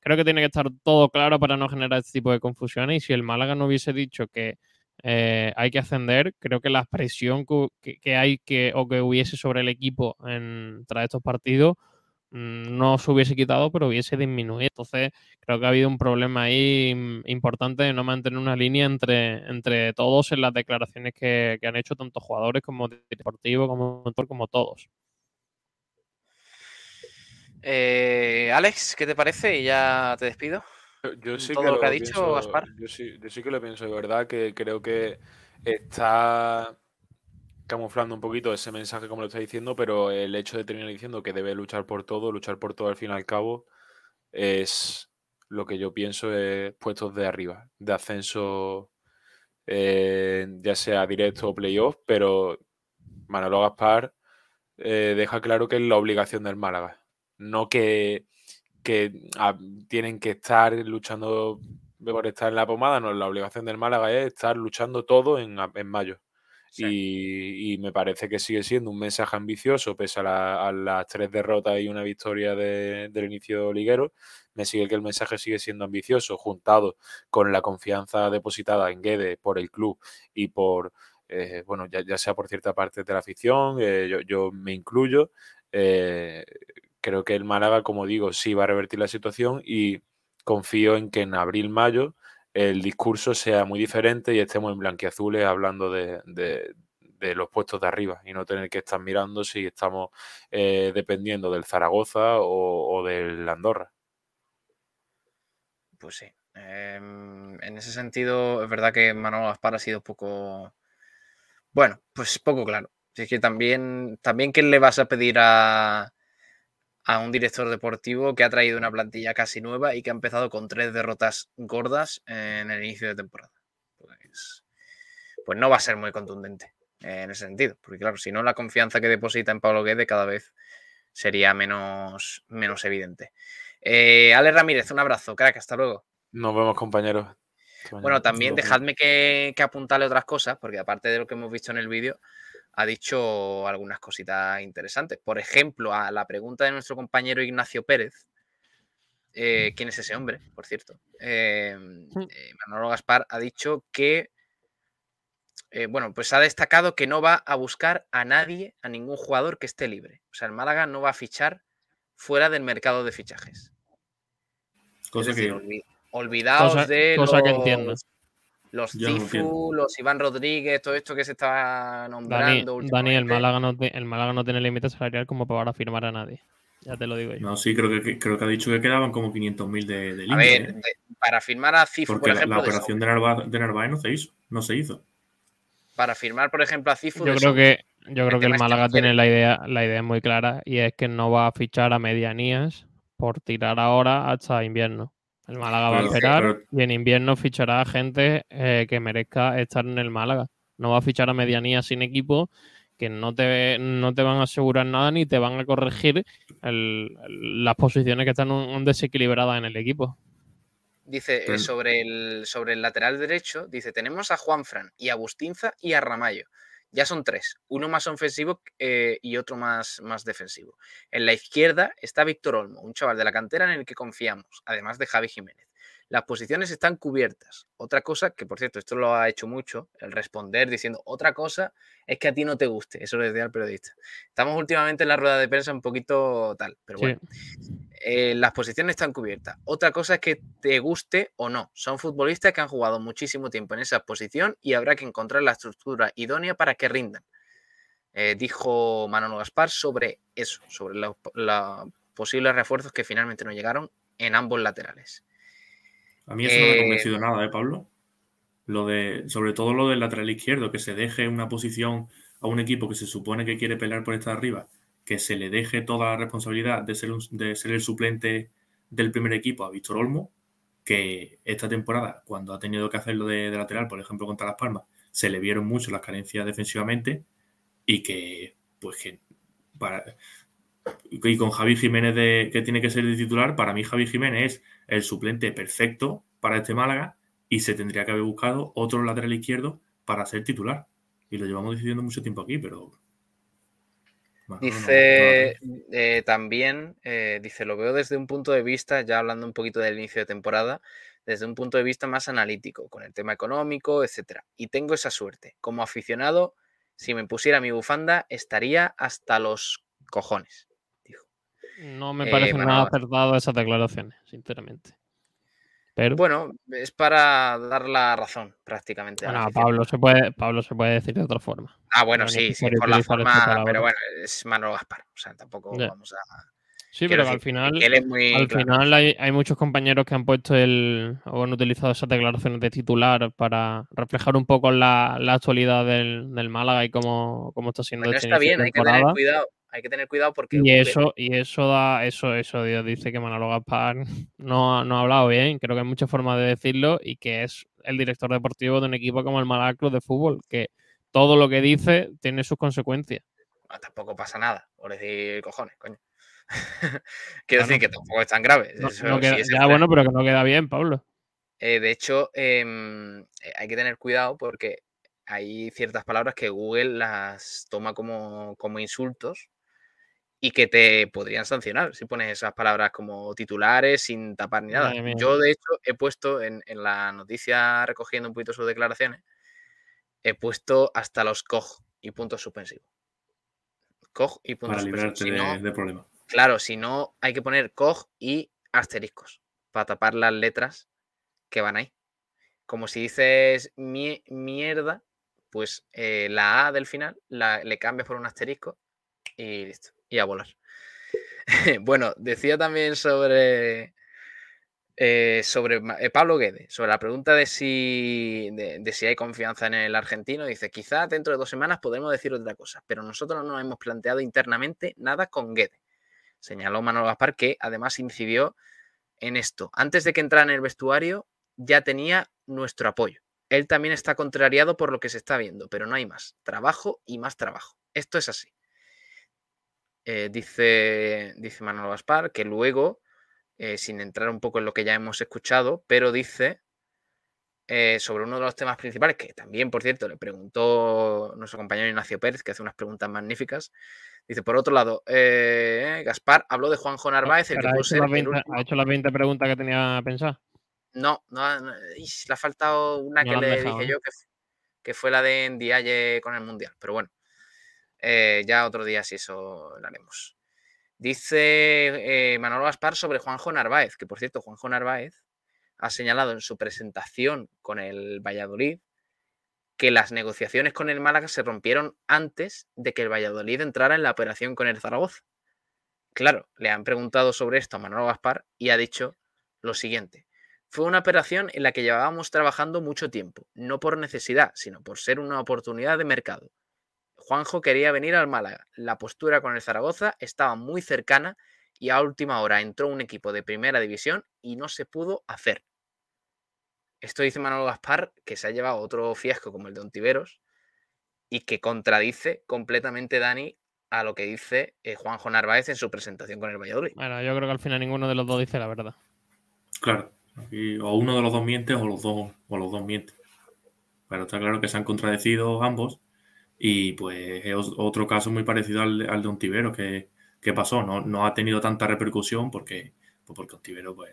Creo que tiene que estar todo claro para no generar este tipo de confusiones. Y si el Málaga no hubiese dicho que eh, hay que ascender, creo que la presión que, hay que o que hubiese sobre el equipo en, tras estos partidos no se hubiese quitado, pero hubiese disminuido. Entonces, creo que ha habido un problema ahí mm, importante de no mantener una línea entre, entre todos en las declaraciones que, han hecho tanto jugadores como deportivos, como como todos. Eh, Alex, ¿qué te parece? Y ya te despido. Yo, sí que lo, ha dicho Gaspar. Yo sí, yo sí que lo pienso de verdad, que creo que está camuflando un poquito ese mensaje como lo está diciendo, pero el hecho de terminar diciendo que debe luchar por todo, luchar por todo al fin y al cabo, es lo que yo pienso es puestos de arriba, de ascenso, eh, ya sea directo o playoff, pero Manolo Gaspar eh, deja claro que es la obligación del Málaga, no que, ah, tienen que estar luchando por estar en la pomada, no, la obligación del Málaga es estar luchando todo en mayo. Y, me parece que sigue siendo un mensaje ambicioso, pese a, las tres derrotas y una victoria del inicio liguero. Me sigue que el mensaje sigue siendo ambicioso, juntado con la confianza depositada en Guede por el club y por, eh, bueno, ya, sea por cierta parte de la afición, eh, yo, me incluyo. Eh, creo que el Málaga, como digo, sí va a revertir la situación y confío en que en abril-mayo el discurso sea muy diferente y estemos en blanquiazules hablando de, los puestos de arriba y no tener que estar mirando si estamos eh, dependiendo del Zaragoza o, del Andorra. Pues sí. Em, en ese sentido, es verdad que Manuel Gaspar ha sido poco. Bueno, pues poco claro. es que también, también, ¿qué le vas a pedir a, a un director deportivo que ha traído una plantilla casi nueva y que ha empezado con tres derrotas gordas en el inicio de temporada. Pues, pues no va a ser muy contundente en ese sentido, porque claro, si no la confianza que deposita en Pablo Guede cada vez sería menos, menos evidente. Eh, Ale Ramírez, un abrazo, crack, hasta luego. Nos vemos, compañeros. Bueno, también dejadme que, que apuntarle otras cosas, porque aparte de lo que hemos visto en el vídeo, ha dicho algunas cositas interesantes. Por ejemplo, a la pregunta de nuestro compañero Ignacio Pérez, eh, ¿quién es ese hombre, por cierto? Eh, eh, Manolo Gaspar ha dicho que, bueno, pues ha destacado que no va a buscar a nadie, a ningún jugador que esté libre. O sea, el Málaga no va a fichar fuera del mercado de fichajes. Cosa que... olvidaos de cosa que entiendo los Cifu, los Iván Rodríguez, todo esto que se está nombrando. Dani, el, Málaga no, el Málaga no tiene límite salarial como para firmar a nadie. Ya te lo digo yo. No, sí, creo que, creo que ha dicho que quedaban como 500.000 de, de A ver, ¿eh? para firmar a Cifu, Porque por ejemplo. La, operación de, Narváez, no se hizo. No se hizo. Para firmar, por ejemplo, a Cifu. Yo creo que, yo creo que el Málaga tiene la idea, la idea muy clara y es que no va a fichar a medianías por tirar ahora hasta invierno. El Málaga va a esperar y en invierno fichará a gente eh, que merezca estar en el Málaga. No va a fichar a medianía sin equipo que no te, no te van a asegurar nada ni te van a corregir las posiciones que están desequilibradas en el equipo. Dice eh, sobre, el, sobre el lateral derecho, dice, tenemos a Juan Fran y a Bustinza y a Ramallo. Ya son tres, uno más ofensivo eh, y otro más, más defensivo. En la izquierda está Víctor Olmo, un chaval de la cantera en el que confiamos, además de Javi Jiménez. Las posiciones están cubiertas. Otra cosa, que por cierto, esto lo ha hecho mucho, el responder diciendo otra cosa es que a ti no te guste. Eso lo decía el periodista. Estamos últimamente en la rueda de prensa un poquito tal, pero bueno. Eh, las posiciones están cubiertas. Otra cosa es que te guste o no. Son futbolistas que han jugado muchísimo tiempo en esa posición y habrá que encontrar la estructura idónea para que rindan. Eh, dijo Manolo Gaspar sobre eso, sobre los posibles refuerzos que finalmente no llegaron en ambos laterales. A mí eso no me ha eh, convencido nada, ¿eh, Pablo? Lo de, sobre todo lo del lateral izquierdo, que se deje una posición a un equipo que se supone que quiere pelear por estar arriba, que se le deje toda la responsabilidad de ser, de ser el suplente del primer equipo a Víctor Olmo, que esta temporada, cuando ha tenido que hacerlo de, de lateral, por ejemplo, contra Las Palmas, se le vieron mucho las carencias defensivamente y que, pues que, para, y con Javi Jiménez de, que tiene que ser de titular, para mí Javi Jiménez es el suplente perfecto para este Málaga y se tendría que haber buscado otro lateral izquierdo para ser titular. Y lo llevamos diciendo mucho tiempo aquí, pero... dice eh, también, eh, dice, lo veo desde un punto de vista, ya hablando un poquito del inicio de temporada, desde un punto de vista más analítico, con el tema económico, etcétera. Y tengo esa suerte. Como aficionado, si me pusiera mi bufanda, estaría hasta los cojones. No me parece eh, nada acertado esas declaraciones, sinceramente. Pero... Bueno, es para dar la razón prácticamente. Bueno, Pablo se, puede, Pablo se puede decir de otra forma. Ah, bueno, sí, sí, por la forma, pero bueno, es Manuel Gaspar. O sea, tampoco vamos a Sí, pero al final, al final hay, hay, muchos compañeros que han puesto el o han utilizado esas declaraciones de titular para reflejar un poco la, la actualidad del, del, Málaga y cómo, cómo está siendo. Bueno, este está bien, hay que tener cuidado. Hay que tener cuidado porque. Y eso, y eso da, eso, eso Dios dice que Manolo Gaspar no, no ha hablado bien. Creo que hay muchas formas de decirlo y que es el director deportivo de un equipo como el Málaga Club de Fútbol, que todo lo que dice tiene sus consecuencias. tampoco pasa nada, por decir cojones, coño. Quiero decir que tampoco es tan grave. ya, bueno, pero que no queda bien, Pablo. Eh, de hecho, em, eh, hay que tener cuidado porque hay ciertas palabras que Google las toma como, como insultos y que te podrían sancionar si pones esas palabras como titulares sin tapar ni nada. Yo, de hecho, he puesto en, la noticia recogiendo un poquito sus declaraciones, he puesto hasta los COG y puntos suspensivos. COG y puntos Para suspensivos. de, problemas. Claro, si no, hay que poner cog y asteriscos para tapar las letras que van ahí. Como si dices mierda, pues eh, la A del final la, le cambias por un asterisco y listo. Y a volar. bueno, decía también sobre, eh, sobre eh, Pablo Guede, sobre la pregunta de si, de, si hay confianza en el argentino. Dice, quizá dentro de dos semanas podremos decir otra cosa, pero nosotros no hemos planteado internamente nada con Guede señaló Manuel Gaspar, que además incidió en esto. Antes de que entrara en el vestuario, ya tenía nuestro apoyo. Él también está contrariado por lo que se está viendo, pero no hay más. Trabajo y más trabajo. Esto es así. Eh, dice, dice Manuel Gaspar que luego, eh, sin entrar un poco en lo que ya hemos escuchado, pero dice eh, sobre uno de los temas principales, que también, por cierto, le preguntó nuestro compañero Ignacio Pérez, que hace unas preguntas magníficas, Dice, por otro lado, eh, Gaspar habló de Juanjo Narváez, el que ¿Ha hecho las 20 preguntas que tenía pensado? No, no, le ha faltado una que le dije yo, que, fue la de Ndiaye con el Mundial. Pero bueno, eh, ya otro día sí eso lo haremos. Dice eh, Manolo Gaspar sobre Juanjo Narváez, que por cierto, Juanjo Narváez ha señalado en su presentación con el Valladolid que las negociaciones con el Málaga se rompieron antes de que el Valladolid entrara en la operación con el Zaragoza. Claro, le han preguntado sobre esto a Manuel Gaspar y ha dicho lo siguiente. Fue una operación en la que llevábamos trabajando mucho tiempo, no por necesidad, sino por ser una oportunidad de mercado. Juanjo quería venir al Málaga. La postura con el Zaragoza estaba muy cercana y a última hora entró un equipo de primera división y no se pudo hacer. Esto dice Manuel Gaspar, que se ha llevado otro fiasco como el de Ontiveros y que contradice completamente, Dani, a lo que dice eh, Juanjo Narváez en su presentación con el Valladolid. Bueno, yo creo que al final ninguno de los dos dice la verdad. Claro. o uno de los dos miente o los dos, o los dos mienten. Pero está claro que se han contradecido ambos. Y pues es otro caso muy parecido al, de Ontiveros que, que pasó. No, no ha tenido tanta repercusión porque pues porque Ontivero, pues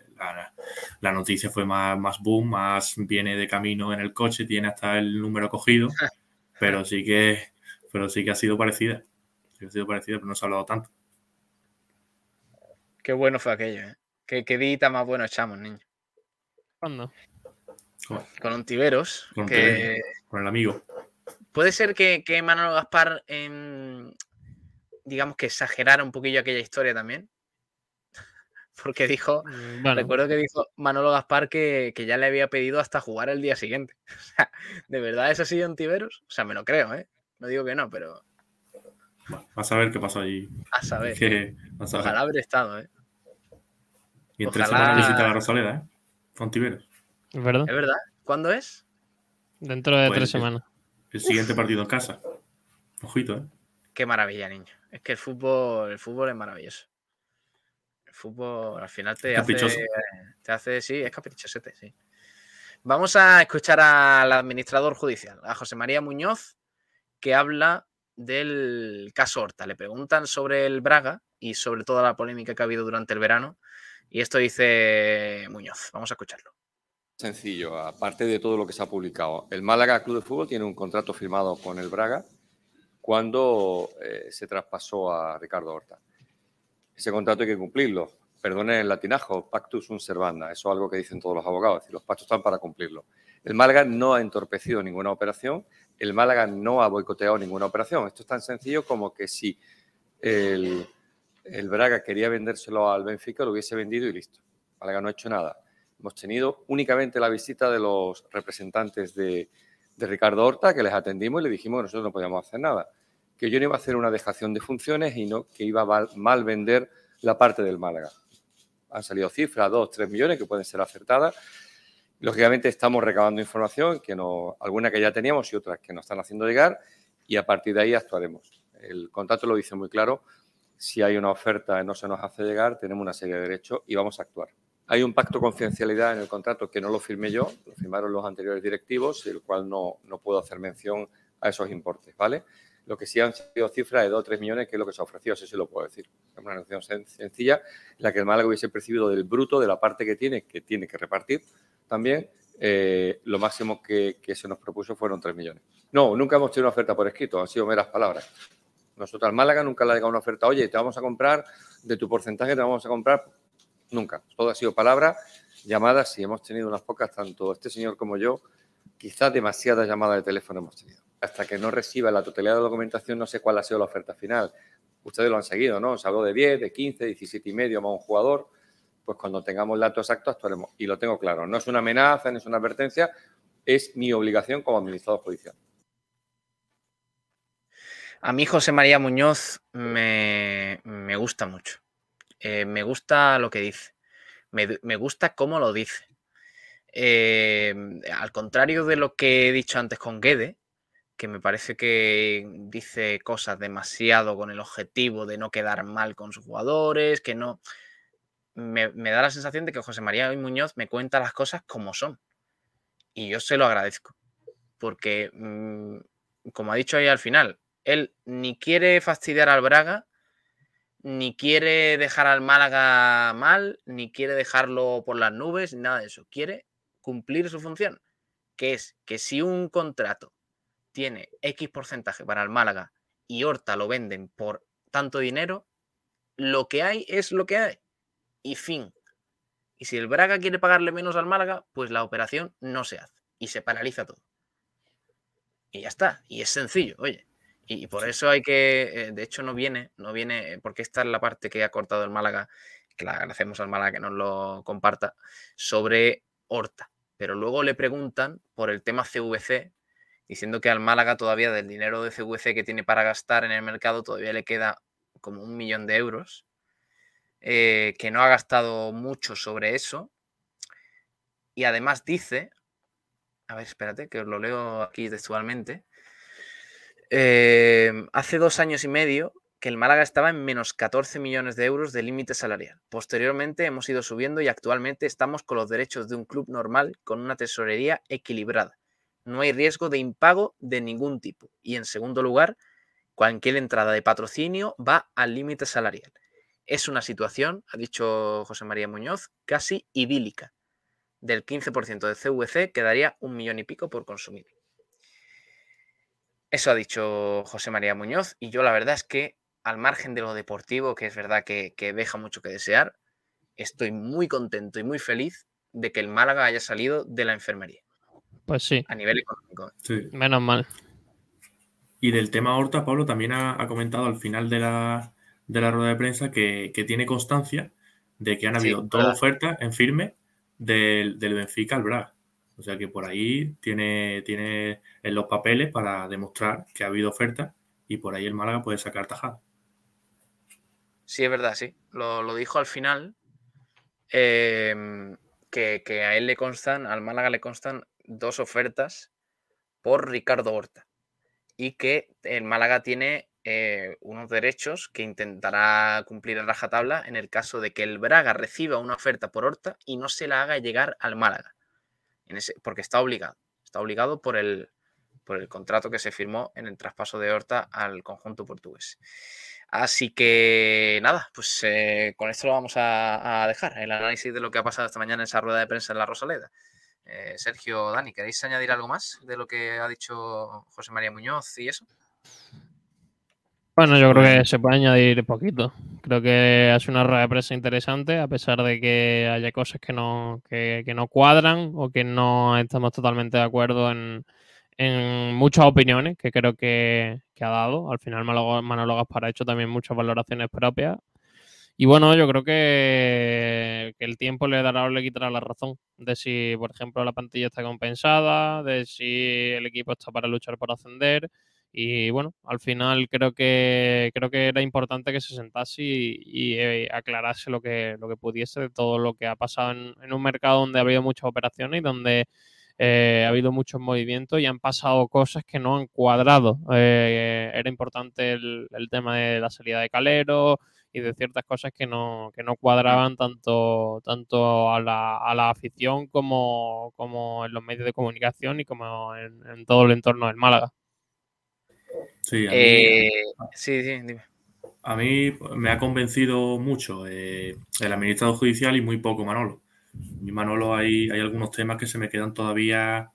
la, noticia fue más, más boom, más viene de camino en el coche, tiene hasta el número cogido, pero sí que, pero sí que ha sido parecida. ha sido parecida, pero no se ha hablado tanto. Qué bueno fue aquello, ¿eh? Qué, qué dita más bueno echamos, niño. ¿Cuándo? Con Ontiveros. Con, que... con el amigo. Puede ser que, que Manolo Gaspar, digamos que exagerara un poquillo aquella historia también. Porque dijo, mm, recuerdo que dijo Manolo Gaspar que, ya le había pedido hasta jugar el día siguiente. O sea, ¿de verdad es así Ontiveros? O sea, me lo creo, ¿eh? No digo que no, pero. a saber qué pasó allí. A saber. Ojalá haber estado, ¿eh? Y en tres semanas visita la Rosaleda, ¿eh? Es verdad. ¿Es verdad? ¿Cuándo es? Dentro de tres semanas. El siguiente partido en casa. Ojito, ¿eh? Qué maravilla, niño. Es que el fútbol, el fútbol es maravilloso. El fútbol al final te hace, te hace. Sí, es caprichosete, sí. Vamos a escuchar al administrador judicial, a José María Muñoz, que habla del caso Horta. Le preguntan sobre el Braga y sobre toda la polémica que ha habido durante el verano. Y esto dice Muñoz. Vamos a escucharlo. Sencillo, aparte de todo lo que se ha publicado. El Málaga Club de Fútbol tiene un contrato firmado con el Braga cuando eh, se traspasó a Ricardo Horta. Ese contrato hay que cumplirlo. Perdone el latinajo, pactus sunt servanda. Eso es algo que dicen todos los abogados. Es decir, los pactos están para cumplirlo. El Málaga no ha entorpecido ninguna operación. El Málaga no ha boicoteado ninguna operación. Esto es tan sencillo como que si el, el Braga quería vendérselo al Benfica, lo hubiese vendido y listo. El Málaga no ha hecho nada Hemos tenido únicamente la visita de los representantes de, Ricardo Horta, que les atendimos y le dijimos que nosotros no podíamos hacer nada, que yo no iba a hacer una dejación de funciones y no que iba a mal, vender la parte del Málaga. Han salido cifras, 2, 3 millones, que pueden ser acertadas. Lógicamente estamos recabando información, que no, alguna que ya teníamos y otras que nos están haciendo llegar, y a partir de ahí actuaremos. El contrato lo dice muy claro, si hay una oferta y no se nos hace llegar, tenemos una serie de derechos y vamos a actuar. Hay un pacto de confidencialidad en el contrato que no lo firmé yo, lo firmaron los anteriores directivos, el cual no, no puedo hacer mención a esos importes, ¿vale? Lo que sí han sido cifras de 2 o 3 millones, que es lo que se ha ofrecido, eso sí lo puedo decir. Es una negociación sencilla, en la que el Málaga hubiese percibido del bruto, de la parte que tiene, que tiene que repartir también, eh, lo máximo que, que, se nos propuso fueron 3 millones. No, nunca hemos tenido una oferta por escrito, han sido meras palabras. Nosotros al Málaga nunca le ha llegado una oferta, oye, te vamos a comprar, de tu porcentaje te vamos a comprar nunca. Todo ha sido palabra, llamadas y hemos tenido unas pocas, tanto este señor como yo, quizás demasiadas llamadas de teléfono hemos tenido. Hasta que no reciba la totalidad de la documentación, no sé cuál ha sido la oferta final. Ustedes lo han seguido, ¿no? Se habló de 10, de 15, 17 y medio más un jugador. Pues cuando tengamos el dato exacto actuaremos. Y lo tengo claro. No es una amenaza, no es una advertencia, es mi obligación como administrador judicial. A mí José María Muñoz me, me gusta mucho. Eh, me gusta lo que dice. Me, gusta cómo lo dice. Eh, al contrario de lo que he dicho antes con Guede, que me parece que dice cosas demasiado con el objetivo de no quedar mal con sus jugadores, que no... Me, da la sensación de que José María Muñoz me cuenta las cosas como son. Y yo se lo agradezco. Porque, mm, como ha dicho ahí al final, él ni quiere fastidiar al Braga, ni quiere dejar al Málaga mal, ni quiere dejarlo por las nubes, nada de eso. Quiere cumplir su función, que es que si un contrato tiene X porcentaje para el Málaga y Horta lo venden por tanto dinero, lo que hay es lo que hay. Y fin. Y si el Braga quiere pagarle menos al Málaga, pues la operación no se hace y se paraliza todo. Y ya está. Y es sencillo, oye. Y, por eso hay que, eh, de hecho no viene, no viene, eh, porque esta es la parte que ha cortado el Málaga, que le agradecemos al Málaga que nos lo comparta, sobre Horta. Pero luego le preguntan por el tema CVC, diciendo que al Málaga todavía del dinero de CVC que tiene para gastar en el mercado todavía le queda como un millón de euros, eh, que no ha gastado mucho sobre eso. Y además dice, a ver, espérate, que os lo leo aquí textualmente. Em, hace dos años y medio que el Málaga estaba en menos 14 millones de euros de límite salarial. Posteriormente hemos ido subiendo y actualmente estamos con los derechos de un club normal con una tesorería equilibrada. No hay riesgo de impago de ningún tipo. Y en segundo lugar, cualquier entrada de patrocinio va al límite salarial. es una situación, ha dicho José María Muñoz, casi idílica. Del 15% de CVC quedaría un millón y pico por consumir. Eso ha dicho José María Muñoz y yo la verdad es que al margen de lo deportivo, que es verdad que, deja mucho que desear, estoy muy contento y muy feliz de que el Málaga haya salido de la enfermería. Pues sí. A nivel económico. Menos mal. Y del tema Horta, Pablo también ha, comentado al final de la, rueda de prensa que, tiene constancia de que han habido dos ofertas en firme del, del Benfica al Braga. O sea que por ahí tiene, tiene en los papeles para demostrar que ha habido oferta y por ahí el Málaga puede sacar tajada. Sí, es verdad, sí. Lo, dijo al final. Em, que, a él le constan, al Málaga le constan dos ofertas por Ricardo Horta. Y que el Málaga tiene eh, unos derechos que intentará cumplir a rajatabla en el caso de que el Braga reciba una oferta por Horta y no se la haga llegar al Málaga porque está obligado. Está obligado por el, por el contrato que se firmó en el traspaso de Horta al conjunto portugués. Así que nada, pues eh, con esto lo vamos a, dejar, el análisis de lo que ha pasado esta mañana en esa rueda de prensa en la Rosaleda. Eh, Sergio, Dani, ¿queréis añadir algo más de lo que ha dicho José María Muñoz y eso? Bueno, yo creo que se puede añadir poquito. Creo que ha sido una rueda de prensa interesante, a pesar de que haya cosas que no, que, no cuadran o que no estamos totalmente de acuerdo en, muchas opiniones que creo que, ha dado. Al final Manolo Gaspar ha hecho también muchas valoraciones propias. Y bueno, yo creo que, que, el tiempo le dará o le quitará la razón de si, por ejemplo, la plantilla está compensada, de si el equipo está para luchar por ascender y bueno, al final creo que creo que era importante que se sentase y, eh, aclarase lo que, lo que pudiese de todo lo que ha pasado en, un mercado donde ha habido muchas operaciones y donde eh, ha habido muchos movimientos y han pasado cosas que no han cuadrado. Eh, era importante el, tema de la salida de Calero y de ciertas cosas que no, que no cuadraban tanto, tanto a, la, a la afición como, como en los medios de comunicación y como en todo el entorno del Málaga. Sí, a mí, eh, sí, dime. A mí me ha convencido mucho eh, el administrador judicial y muy poco Manolo. Mi Manolo hay, hay algunos temas que se me quedan todavía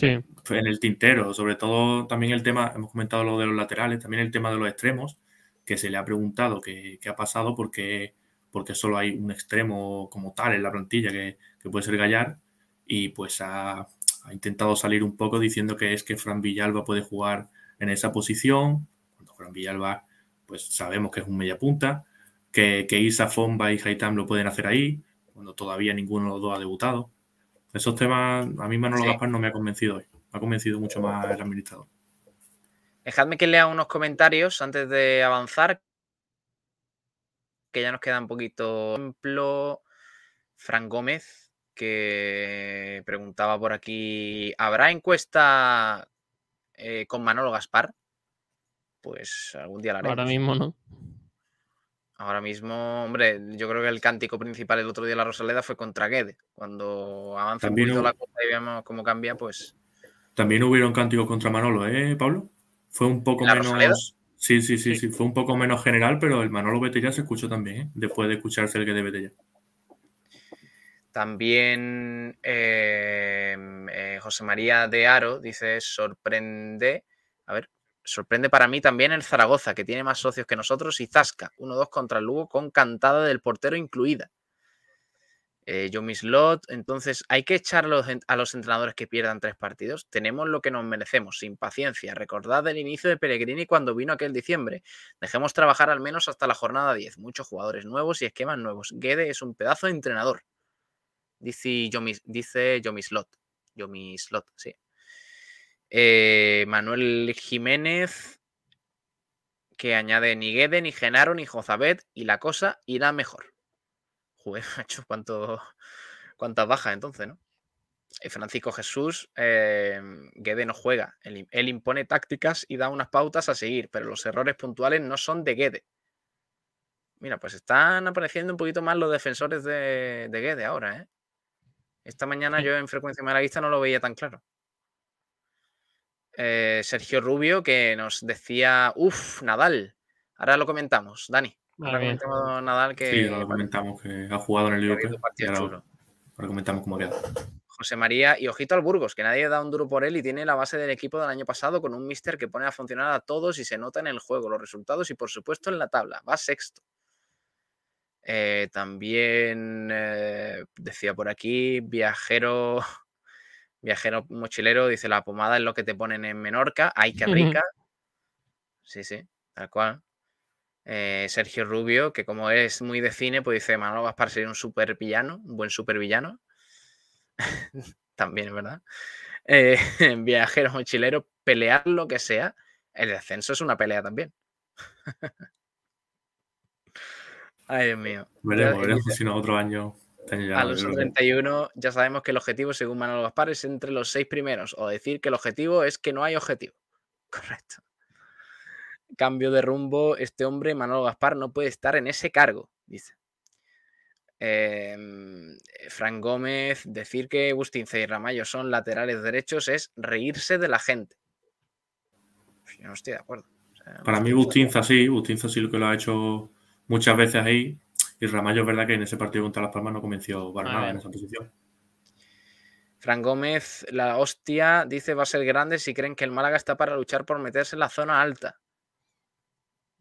en el tintero, sobre todo también el tema, hemos comentado lo de los laterales, también el tema de los extremos, que se le ha preguntado qué, ha pasado porque, porque solo hay un extremo como tal en la plantilla que, puede ser Gallar y pues ha, ha, intentado salir un poco diciendo que es que Fran Villalba puede jugar en esa posición. Cuando Juan Villalba, pues sabemos que es un media punta, que, que Isa, Fomba y Haitam lo pueden hacer ahí, cuando todavía ninguno de los dos ha debutado. Esos temas, a mí Manolo Gaspar no me ha convencido hoy. Me ha convencido mucho más el administrador. Dejadme que lea unos comentarios antes de avanzar, que ya nos queda un poquito. Por ejemplo, Fran Gómez, que preguntaba por aquí, ¿habrá encuesta eh, con Manolo Gaspar, pues algún día la haremos. Ahora mismo no. Ahora mismo, hombre, yo creo que el cántico principal el otro día de la Rosaleda fue contra Guede. Cuando avanza un poquito la cosa y vemos cómo cambia, pues. También hubieron cánticos contra Manolo, ¿eh, Pablo? Fue un poco menos. Sí, sí, sí, sí, fue un poco menos general, pero el Manolo Betella se escuchó también, ¿eh? después de escucharse el que de Betella. También em, eh, José María de Aro dice, sorprende, a ver, sorprende para mí también el Zaragoza, que tiene más socios que nosotros, y Zasca, 1-2 contra el Lugo con cantada del portero incluida. Eh, yo mis lot, entonces hay que echar a los, entrenadores que pierdan tres partidos. Tenemos lo que nos merecemos, sin paciencia. Recordad el inicio de Pellegrini cuando vino aquel diciembre. Dejemos trabajar al menos hasta la jornada 10. Muchos jugadores nuevos y esquemas nuevos. Guede es un pedazo de entrenador. Dice Yomi, dice Slot. Yomi Slot, sí. Eh, Manuel Jiménez, que añade ni Guede, ni Genaro, ni Jozabet, y la cosa irá mejor. Joder, macho, cuánto, cuántas bajas entonces, ¿no? Eh, Francisco Jesús, eh, Guede no juega. Él, impone tácticas y da unas pautas a seguir, pero los errores puntuales no son de Guede. Mira, pues están apareciendo un poquito más los defensores de, de Guede ahora, ¿eh? Esta mañana yo en frecuencia malaguista no lo veía tan claro. Eh, Sergio Rubio que nos decía, uff, Nadal. Ahora lo comentamos, Dani. Ahora comentamos Nadal que. Sí, ahora comentamos que ha jugado en el Liverpool. Ahora, ahora comentamos cómo ha quedado. José María y ojito al Burgos, que nadie da un duro por él y tiene la base del equipo del año pasado con un mister que pone a funcionar a todos y se nota en el juego, los resultados y por supuesto en la tabla. Va sexto. Eh, también eh, decía por aquí, viajero, viajero mochilero, dice la pomada es lo que te ponen en Menorca. ¡Ay, qué rica! Sí, sí, tal cual. Eh, Sergio Rubio, que como es muy de cine, pues dice Manolo Gaspar sería un super villano, un buen super villano. También verdad. Eh, viajero mochilero, pelear lo que sea. El descenso es una pelea también. Ay, Dios mío. Veremos, veremos si no otro año. a los 31 ya sabemos que el objetivo, según Manuel Gaspar, es entre los seis primeros. O decir que el objetivo es que no hay objetivo. Correcto. Cambio de rumbo. Este hombre, Manuel Gaspar, no puede estar en ese cargo, dice. Em, Frank Gómez, decir que Bustinza y Ramallo son laterales derechos es reírse de la gente. Yo no estoy de acuerdo. Para mí Bustinza sí, Bustinza sí lo que lo ha hecho muchas veces ahí. Y Ramallo es verdad que en ese partido contra Las Palmas no convenció para nada en esa posición. Fran Gómez, la hostia, dice va a ser grande si creen que el Málaga está para luchar por meterse en la zona alta.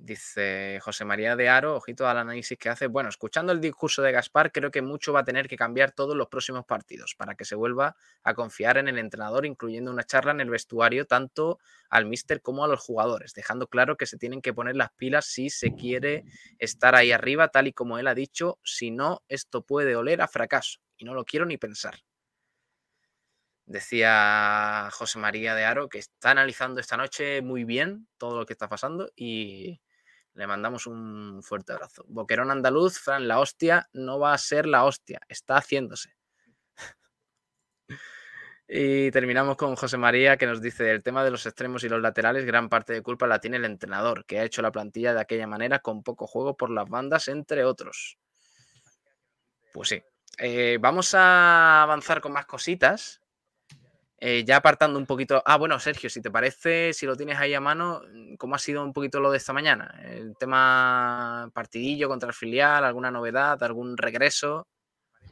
Dice José María de Aro, ojito al análisis que hace. Bueno, escuchando el discurso de Gaspar, creo que mucho va a tener que cambiar todos los próximos partidos para que se vuelva a confiar en el entrenador, incluyendo una charla en el vestuario, tanto al míster como a los jugadores, dejando claro que se tienen que poner las pilas si se quiere estar ahí arriba, tal y como él ha dicho. Si no, esto puede oler a fracaso. Y no lo quiero ni pensar. Decía José María de Aro que está analizando esta noche muy bien todo lo que está pasando y le mandamos un fuerte abrazo. Boquerón andaluz, Fran, la hostia no va a ser la hostia, está haciéndose. y terminamos con José María que nos dice, el tema de los extremos y los laterales, gran parte de culpa la tiene el entrenador, que ha hecho la plantilla de aquella manera con poco juego por las bandas, entre otros. Pues sí. Eh, vamos a avanzar con más cositas. Eh, ya apartando un poquito. Ah, bueno, Sergio, si te parece, si lo tienes ahí a mano, ¿cómo ha sido un poquito lo de esta mañana? El tema partidillo contra el filial, alguna novedad, algún regreso.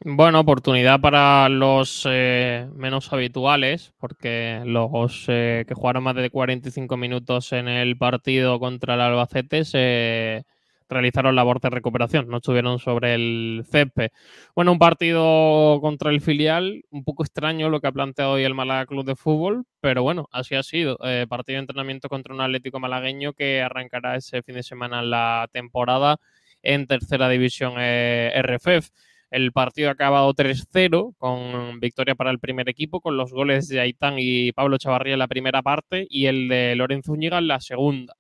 Bueno, oportunidad para los eh, menos habituales, porque los eh, que jugaron más de 45 minutos en el partido contra el Albacete se realizaron labor de recuperación, no estuvieron sobre el césped. Bueno, un partido contra el filial, un poco extraño lo que ha planteado hoy el Málaga Club de Fútbol, pero bueno, así ha sido. Eh, partido de entrenamiento contra un Atlético malagueño que arrancará ese fin de semana la temporada en tercera división eh, RFF. El partido ha acabado 3-0 con victoria para el primer equipo, con los goles de Aitán y Pablo Chavarría en la primera parte y el de Lorenzo Úñiga en la segunda.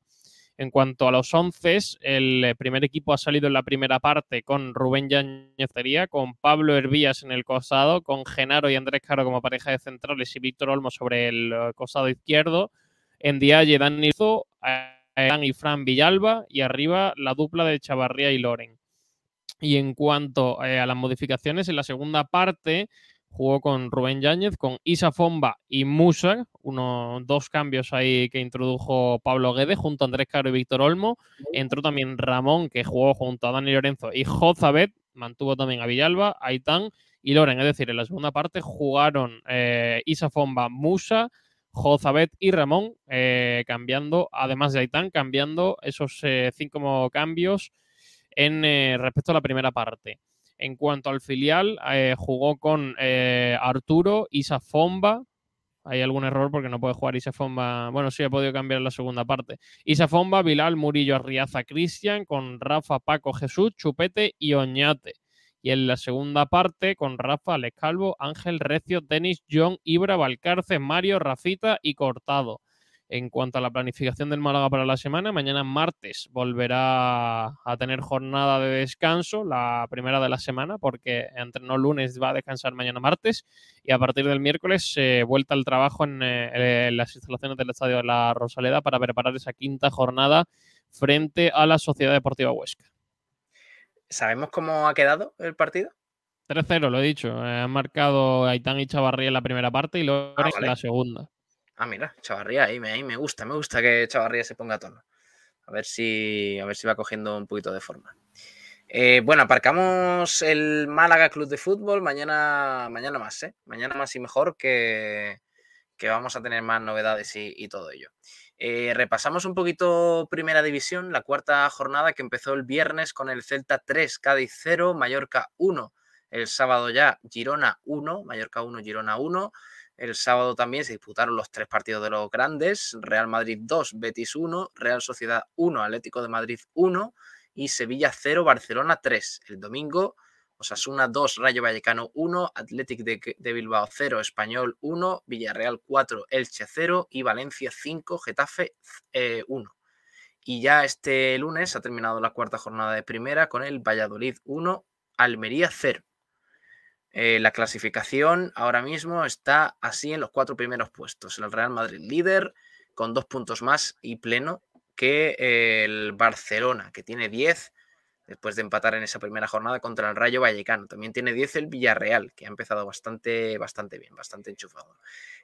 En cuanto a los once, el eh, primer equipo ha salido en la primera parte con Rubén Yañecería, con Pablo Hervías en el costado, con Genaro y Andrés Caro como pareja de centrales y Víctor Olmo sobre el eh, costado izquierdo. En Dialle, Dani Dan y Fran Villalba y arriba la dupla de Chavarría y Loren. Y en cuanto eh, a las modificaciones, en la segunda parte Jugó con Rubén Yáñez, con Isa Fomba y Musa, unos dos cambios ahí que introdujo Pablo Guede junto a Andrés Caro y Víctor Olmo. Entró también Ramón, que jugó junto a Dani Lorenzo y Jozabet, mantuvo también a Villalba, Aitán y Loren. Es decir, en la segunda parte jugaron eh, Isa Fomba, Musa, Jozabet y Ramón, eh, cambiando, además de Aitán, cambiando esos eh, cinco cambios en respecto a la primera parte. En cuanto al filial, eh, jugó con eh, Arturo, Isa Fomba. Hay algún error porque no puede jugar Isa Fomba. Bueno, sí ha podido cambiar la segunda parte. Isa Fomba, Bilal, Murillo, Arriaza, Cristian, con Rafa, Paco, Jesús, Chupete y Oñate. Y en la segunda parte, con Rafa, Alex Calvo, Ángel, Recio, Denis, John, Ibra, Valcarce, Mario, Rafita y Cortado. En cuanto a la planificación del Málaga para la semana, mañana martes volverá a tener jornada de descanso, la primera de la semana, porque entrenó lunes, va a descansar mañana martes y a partir del miércoles se vuelta al trabajo eh, en, las instalaciones del Estadio de la Rosaleda para preparar esa quinta jornada frente a la Sociedad Deportiva Huesca. ¿Sabemos cómo ha quedado el partido? 3-0, lo he dicho. Eh, han marcado Aitán y Chavarría en la primera parte y luego en la segunda. Ah, mira, Chavarría, ahí me, gusta, me gusta que Chavarría se ponga a tono. A ver si, a ver si va cogiendo un poquito de forma. Eh, bueno, aparcamos el Málaga Club de Fútbol. Mañana, mañana más, ¿eh? Mañana más y mejor que, que vamos a tener más novedades y, todo ello. Eh, repasamos un poquito Primera División, la cuarta jornada que empezó el viernes con el Celta 3, Cádiz 0, Mallorca 1. El sábado ya Girona 1, Mallorca 1, Girona 1. El sábado también se disputaron los tres partidos de los grandes, Real Madrid 2, Betis 1, Real Sociedad 1, Atlético de Madrid 1 y Sevilla 0, Barcelona 3. El domingo, Osasuna 2, Rayo Vallecano 1, Athletic de, Bilbao 0, Español 1, Villarreal 4, Elche 0 y Valencia 5, Getafe 1. Eh, y ya este lunes ha terminado la cuarta jornada de primera con el Valladolid 1, Almería 0. Eh, la clasificación ahora mismo está así en los cuatro primeros puestos. El Real Madrid líder con dos puntos más y pleno que el Barcelona, que tiene 10 después de empatar en esa primera jornada contra el Rayo Vallecano. También tiene 10 el Villarreal, que ha empezado bastante, bastante bien, bastante enchufado.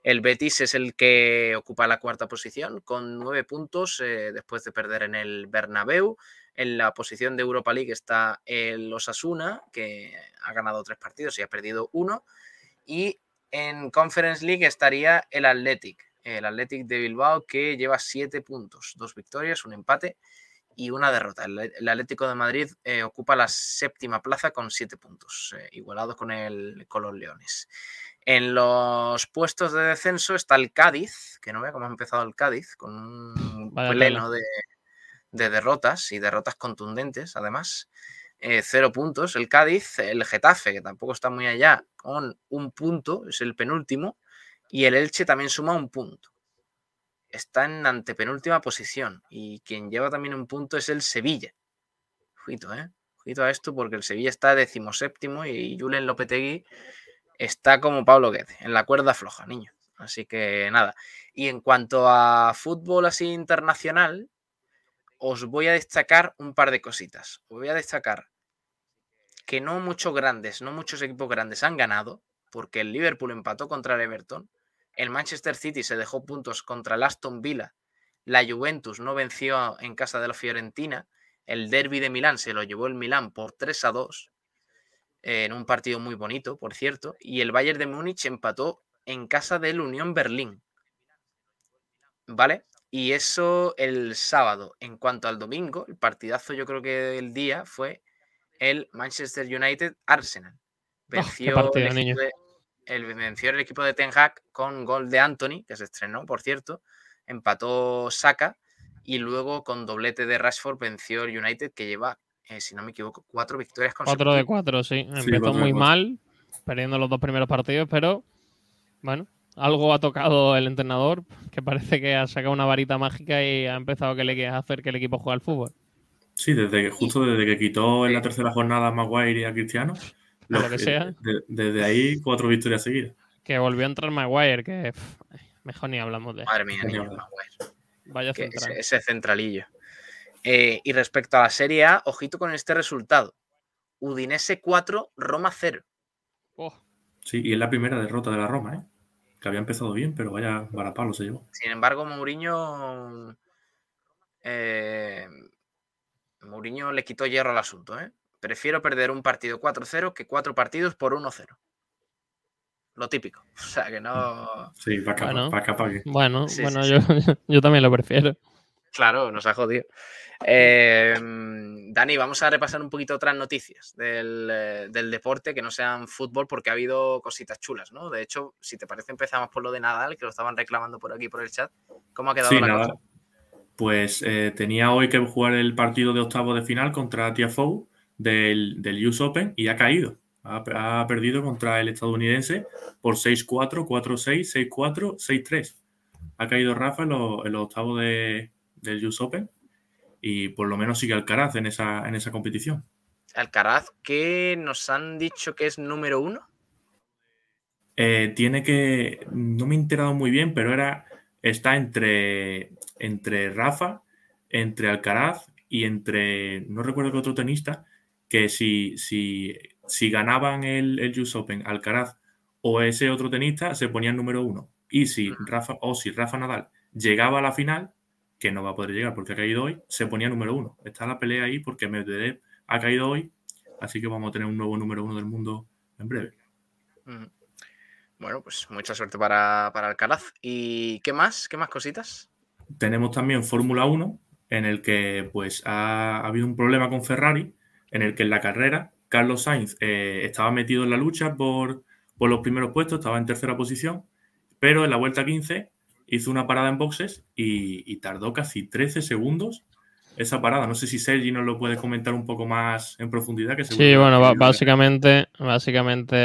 El Betis es el que ocupa la cuarta posición con nueve puntos eh, después de perder en el Bernabéu. En la posición de Europa League está el Osasuna, que ha ganado tres partidos y ha perdido uno. Y en Conference League estaría el Athletic, el Athletic de Bilbao, que lleva siete puntos, dos victorias, un empate y una derrota. El, Atlético de Madrid eh, ocupa la séptima plaza con siete puntos, eh, igualados con, el, con los Leones. En los puestos de descenso está el Cádiz, que no vea cómo ha empezado el Cádiz, con un pleno de, de derrotas y derrotas contundentes, además. Eh, cero puntos. El Cádiz, el Getafe, que tampoco está muy allá, con un punto, es el penúltimo. Y el Elche también suma un punto. Está en antepenúltima posición. Y quien lleva también un punto es el Sevilla. Ojito, ¿eh? Ojito a esto porque el Sevilla está decimoséptimo y Julen Lopetegui está como Pablo Guede, en la cuerda floja, niño. Así que nada. Y en cuanto a fútbol así internacional, os voy a destacar un par de cositas. Os voy a destacar que no muchos grandes, no muchos equipos grandes han ganado, porque el Liverpool empató contra el Everton, el Manchester City se dejó puntos contra el Aston Villa, la Juventus no venció en casa de la Fiorentina, el Derby de Milán se lo llevó el Milán por 3 a 2, en un partido muy bonito, por cierto, y el Bayern de Múnich empató en casa del Unión Berlín. ¿Vale? Y eso el sábado. En cuanto al domingo, el partidazo yo creo que el día fue el Manchester United Arsenal. Oh, venció, el, venció el equipo de Ten Hag con gol de Anthony, que se estrenó, por cierto. Empató Saka y luego con doblete de Rashford venció el United, que lleva, eh, si no me equivoco, cuatro victorias con Cuatro de cuatro, sí. Empezó muy mal, perdiendo los dos primeros partidos, pero bueno, algo ha tocado el entrenador, que parece que ha sacado una varita mágica y ha empezado a hacer que el equipo juegue al fútbol. Sí, desde que, justo desde que quitó en la tercera jornada a Maguire y a Cristiano. Lo, que sea. desde ahí, cuatro victorias seguidas. Que volvió a entrar Maguire, que mejor ni hablamos de Madre mía, Maguire. Vaya central. Ese, centralillo. Eh, y respecto a la Serie A, ojito con este resultado. Udinese 4, Roma 0. Sí, y es la primera derrota de la Roma, ¿eh? Había empezado bien, pero vaya varapalo se llevó. Sin embargo, Mourinho. Eh, Mourinho le quitó hierro al asunto, ¿eh? Prefiero perder un partido 4-0 que cuatro partidos por 1-0. Lo típico. O sea que no. Sí, para acá, bueno, para Bueno, bueno yo, yo también lo prefiero. Claro, nos ha jodido. Eh, Dani, vamos a repasar un poquito otras noticias eh, del, deporte que no sean fútbol porque ha habido cositas chulas, ¿no? De hecho, si te parece, empezamos por lo de Nadal, que lo estaban reclamando por aquí por el chat. ¿Cómo ha quedado la cosa? Pues eh, tenía hoy que jugar el partido de octavo de final contra Tiafoe del, del US Open y ha caído. Ha, perdido contra el estadounidense por 6-4, 4-6, 6-4, 6-3. Ha caído Rafa en los, octavos de, del US Open y por lo menos sigue Alcaraz en esa, en esa competición. Alcaraz, ¿qué nos han dicho que es número uno? Eh, tiene que, no me he enterado muy bien, pero era, está entre, entre Rafa, entre Alcaraz y entre, no recuerdo qué otro tenista, que si, si, si ganaban el, el US Open, Alcaraz o ese otro tenista, se ponían número uno. Y si Rafa, o si Rafa Nadal llegaba a la final, que no va a poder llegar porque ha caído hoy, se ponía número uno. Está la pelea ahí porque Medvedev ha caído hoy, así que vamos a tener un nuevo número uno del mundo en breve. Bueno, pues mucha suerte para, para Alcaraz. ¿Y qué más? ¿Qué más cositas? Tenemos también Fórmula 1, en el que pues ha, habido un problema con Ferrari, en el que en la carrera Carlos Sainz eh, estaba metido en la lucha por, por los primeros puestos, estaba en tercera posición, pero en la vuelta 15 hizo una parada en boxes y, tardó casi 13 segundos esa parada. No sé si Sergi nos lo puede comentar un poco más en profundidad. Que sí, bueno, básicamente, básicamente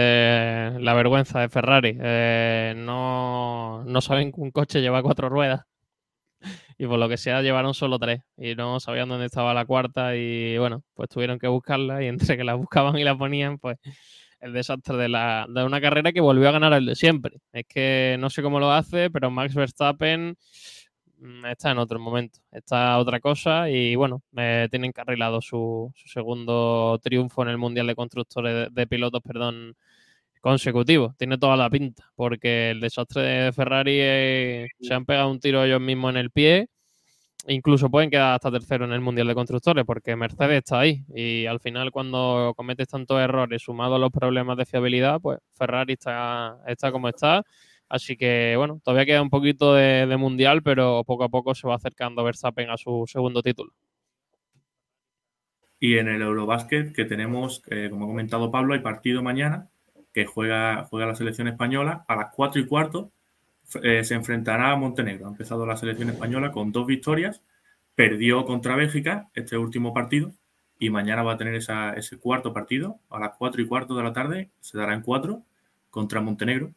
la vergüenza de Ferrari. Eh, no, no saben que un coche lleva cuatro ruedas y por lo que sea llevaron solo tres y no sabían dónde estaba la cuarta y bueno, pues tuvieron que buscarla y entre que la buscaban y la ponían, pues el desastre de, la, de una carrera que volvió a ganar el de siempre. Es que no sé cómo lo hace, pero Max Verstappen mm, está en otro momento, está otra cosa y bueno, eh, tiene encarrilado su, su, segundo triunfo en el Mundial de Constructores de, Pilotos, perdón, consecutivo. Tiene toda la pinta, porque el desastre de Ferrari eh, se han pegado un tiro ellos mismos en el pie incluso pueden quedar hasta tercero en el Mundial de Constructores, porque Mercedes está ahí. Y al final, cuando cometes tantos errores sumados a los problemas de fiabilidad, pues Ferrari está, está como está. Así que, bueno, todavía queda un poquito de, Mundial, pero poco a poco se va acercando Verstappen a su segundo título. Y en el Eurobásquet, que tenemos, eh, como ha comentado Pablo, hay partido mañana, que juega, juega la selección española a las 4 y cuarto eh, se enfrentará a Montenegro. Ha empezado la selección española con dos victorias, perdió contra Bélgica este último partido y mañana va a tener ese cuarto partido a las cuatro y cuarto de la tarde, se dará en cuatro contra Montenegro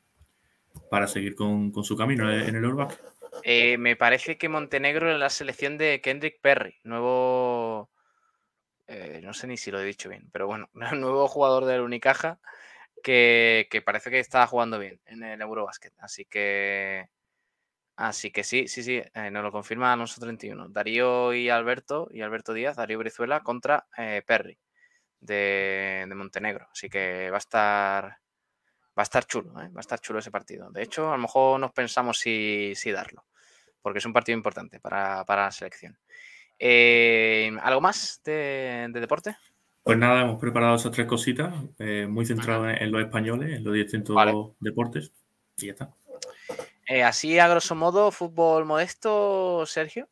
para seguir con, su camino en el Eurobasket. Eh, me parece que Montenegro es la selección de Kendrick Perry, nuevo, eh, no sé ni si lo he dicho bien, pero bueno, nuevo jugador del Unicaja que, parece que está jugando bien en el Eurobasket. Así que. Así que sí, sí, sí, eh, nos lo confirma Alonso 31. Darío y Alberto, y Alberto Díaz, Darío Brizuela contra eh, Perry de, Montenegro. Así que va a estar. Va a estar chulo, ¿eh? va a estar chulo ese partido. De hecho, a lo mejor nos pensamos si, darlo, porque es un partido importante para, la selección. ¿Algo más de deporte? Pues nada, hemos preparado esas tres cositas, eh, muy centradas en, los españoles, en los distintos deportes, y ya está. Eh, así, a grosso modo, fútbol modesto, Sergio.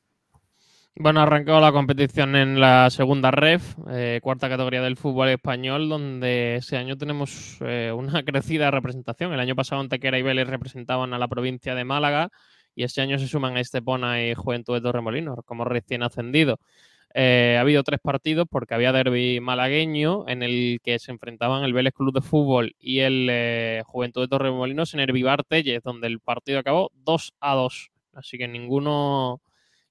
Bueno, ha arrancado la competición en la segunda ref, eh, cuarta categoría del fútbol español, donde ese año tenemos una crecida representación. El año pasado Antequera y Vélez representaban a la provincia de Málaga y este año se suman a Estepona y Juventud de Torremolinos como recién ascendido. Eh, ha habido tres partidos porque había derby malagueño en el que se enfrentaban el Vélez Club de Fútbol y el eh, Juventud de Torremolinos en el Vivar Telles, donde el partido acabó 2 a 2. Así que ninguno,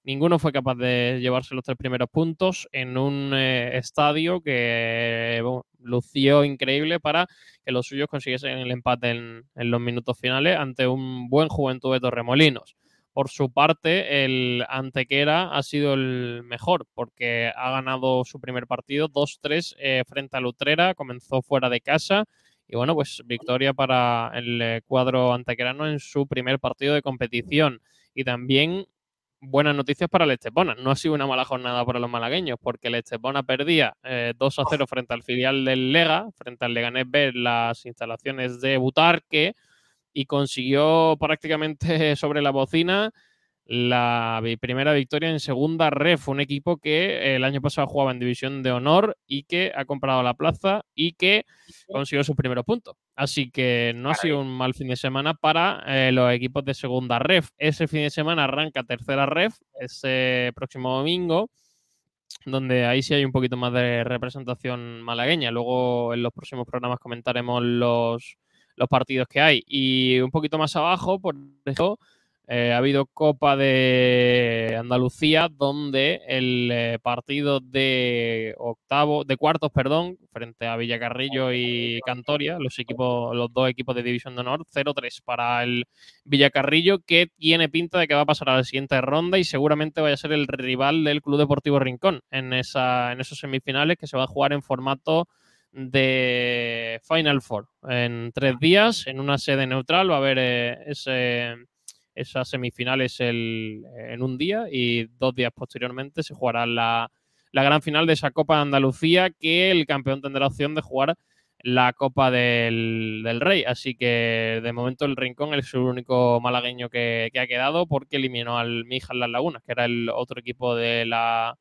ninguno fue capaz de llevarse los tres primeros puntos en un eh, estadio que lució increíble para que los suyos consiguiesen el empate en los minutos finales ante un buen Juventud de Torremolinos. Por su parte, el Antequera ha sido el mejor porque ha ganado su primer partido 2-3 eh, frente a Lutrera, comenzó fuera de casa y bueno, pues victoria para el eh, cuadro antequerano en su primer partido de competición. Y también buenas noticias para el Estepona. No ha sido una mala jornada para los malagueños, porque el Estepona perdía 2 eh, a 0 frente al filial del Lega, frente al Leganés B, las instalaciones de Butarque y consiguió prácticamente sobre la bocina la primera victoria en segunda ref, un equipo que el año pasado jugaba en división de honor y que ha comprado la plaza y que consiguió sus primeros puntos. Así que no ha sido un mal fin de semana para eh, los equipos de segunda ref. Ese fin de semana arranca tercera ref, ese próximo domingo, donde ahí sí hay un poquito más de representación malagueña. Luego en los próximos programas comentaremos los los partidos que hay. Y un poquito más abajo, por eso, eh, ha habido Copa de Andalucía, donde el eh, partido de octavo, de cuartos, perdón, frente a Villacarrillo y Cantoria, los equipos, los dos equipos de División de Honor, 0-3 para el Villacarrillo, que tiene pinta de que va a pasar a la siguiente ronda y seguramente vaya a ser el rival del Club Deportivo Rincón en esa, en esos semifinales que se va a jugar en formato de Final Four. En tres días, en una sede neutral, va a haber eh, ese, esas semifinales el, en un día y dos días posteriormente se jugará la, la gran final de esa Copa de Andalucía que el campeón tendrá opción de jugar la Copa del, Rey. Así que de momento el Rincón es el único malagueño que, ha quedado porque eliminó al Mijas Las Lagunas, que era el otro equipo de la,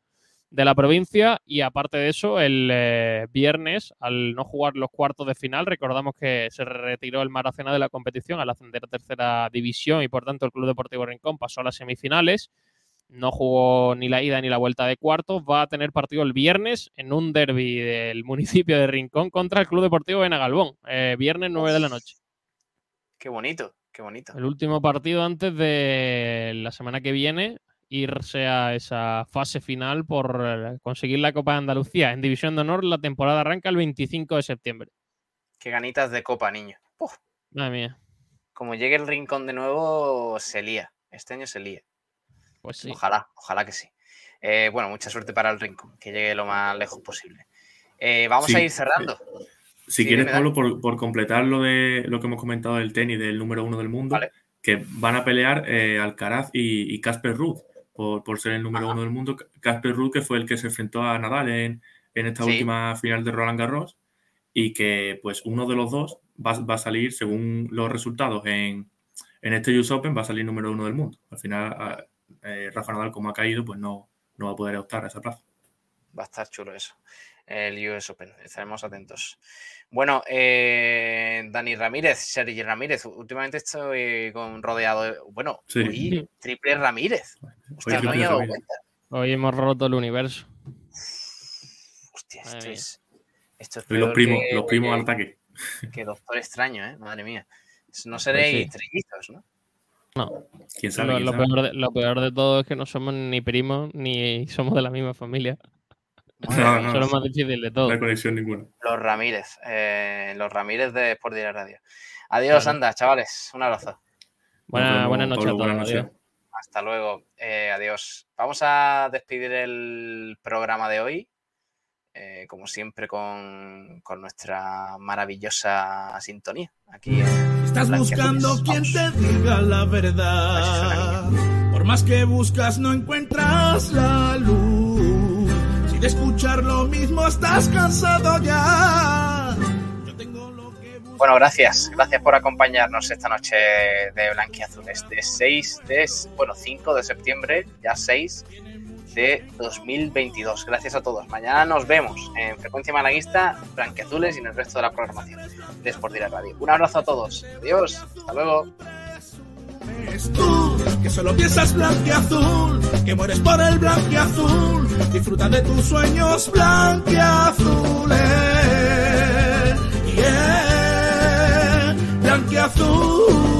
de la provincia. Y aparte de eso, el eh, viernes, al no jugar los cuartos de final, recordamos que se retiró el Maracena de la competición al ascender a tercera división y por tanto el Club Deportivo Rincón pasó a las semifinales no jugó ni la ida ni la vuelta de cuartos, va a tener partido el viernes en un derby del municipio de Rincón contra el Club Deportivo Benagalbón, eh, viernes 9 de la noche. Qué bonito, qué bonito. El último partido antes de la semana que viene irse a esa fase final por eh, conseguir la Copa de Andalucía. En División de Honor la temporada arranca el 25 de septiembre. Qué ganitas de Copa, niño. Madre mía. Como llegue el Rincón de nuevo, se lía. Este año se lía. Pues sí. Ojalá, ojalá que sí. Eh, bueno, mucha suerte para el Rincón, que llegue lo más lejos posible. Eh, vamos a ir cerrando. Si quieres, Pablo, por, completar lo de lo que hemos comentado del tenis del número uno del mundo, que van a pelear eh, Alcaraz y Casper Ruth por, ser el número uno del mundo. Casper Ruth, que fue el que se enfrentó a Nadal en, esta última final de Roland Garros, y que pues uno de los dos va, a salir, según los resultados en, en este US Open, va a salir número uno del mundo. Al final, eh, Rafa Nadal, como ha caído, pues no, no va a poder optar a esa plaza. Va a estar chulo eso, el US Open, estaremos atentos. Bueno, eh, Dani Ramírez, Sergi Ramírez, últimamente estoy con rodeado, bueno, triple Ramírez. Hoy, hemos roto el universo. Hostia, esto es, esto los primos, los primos al ataque. Que doctor extraño, ¿eh? Madre mía. No pues seréis trellizos, ¿no? No. lo, Peor de, todo es que no somos ni primos ni somos de la misma familia. No, no, lo más difícil de todo. No hay conexión ninguna. Los Ramírez. Eh, los Ramírez de Sport Direct Radio. Adiós, anda, chavales. Un abrazo. buenas noches a todos. Hasta luego. Eh, adiós. Vamos a despedir el programa de hoy. Eh, como siempre, con, con, nuestra maravillosa sintonía. Aquí Estás buscando quien te diga la verdad. Por más que buscas, no encuentras la luz. Escuchar lo mismo estás cansado ya. Bueno, gracias. Gracias por acompañarnos esta noche de Blanquiazules. De 6 de. Bueno, 5 de septiembre, ya 6 de 2022. Gracias a todos. Mañana nos vemos en Frecuencia Malaguista, Blanqueazules y en el resto de la programación de Sport Radio. Un abrazo a todos. Adiós. Hasta luego. Tú, que solo piensas blanqueazul, que mueres por el blanqueazul, disfruta de tus sueños blanqueazules. Yeah, blanqueazul.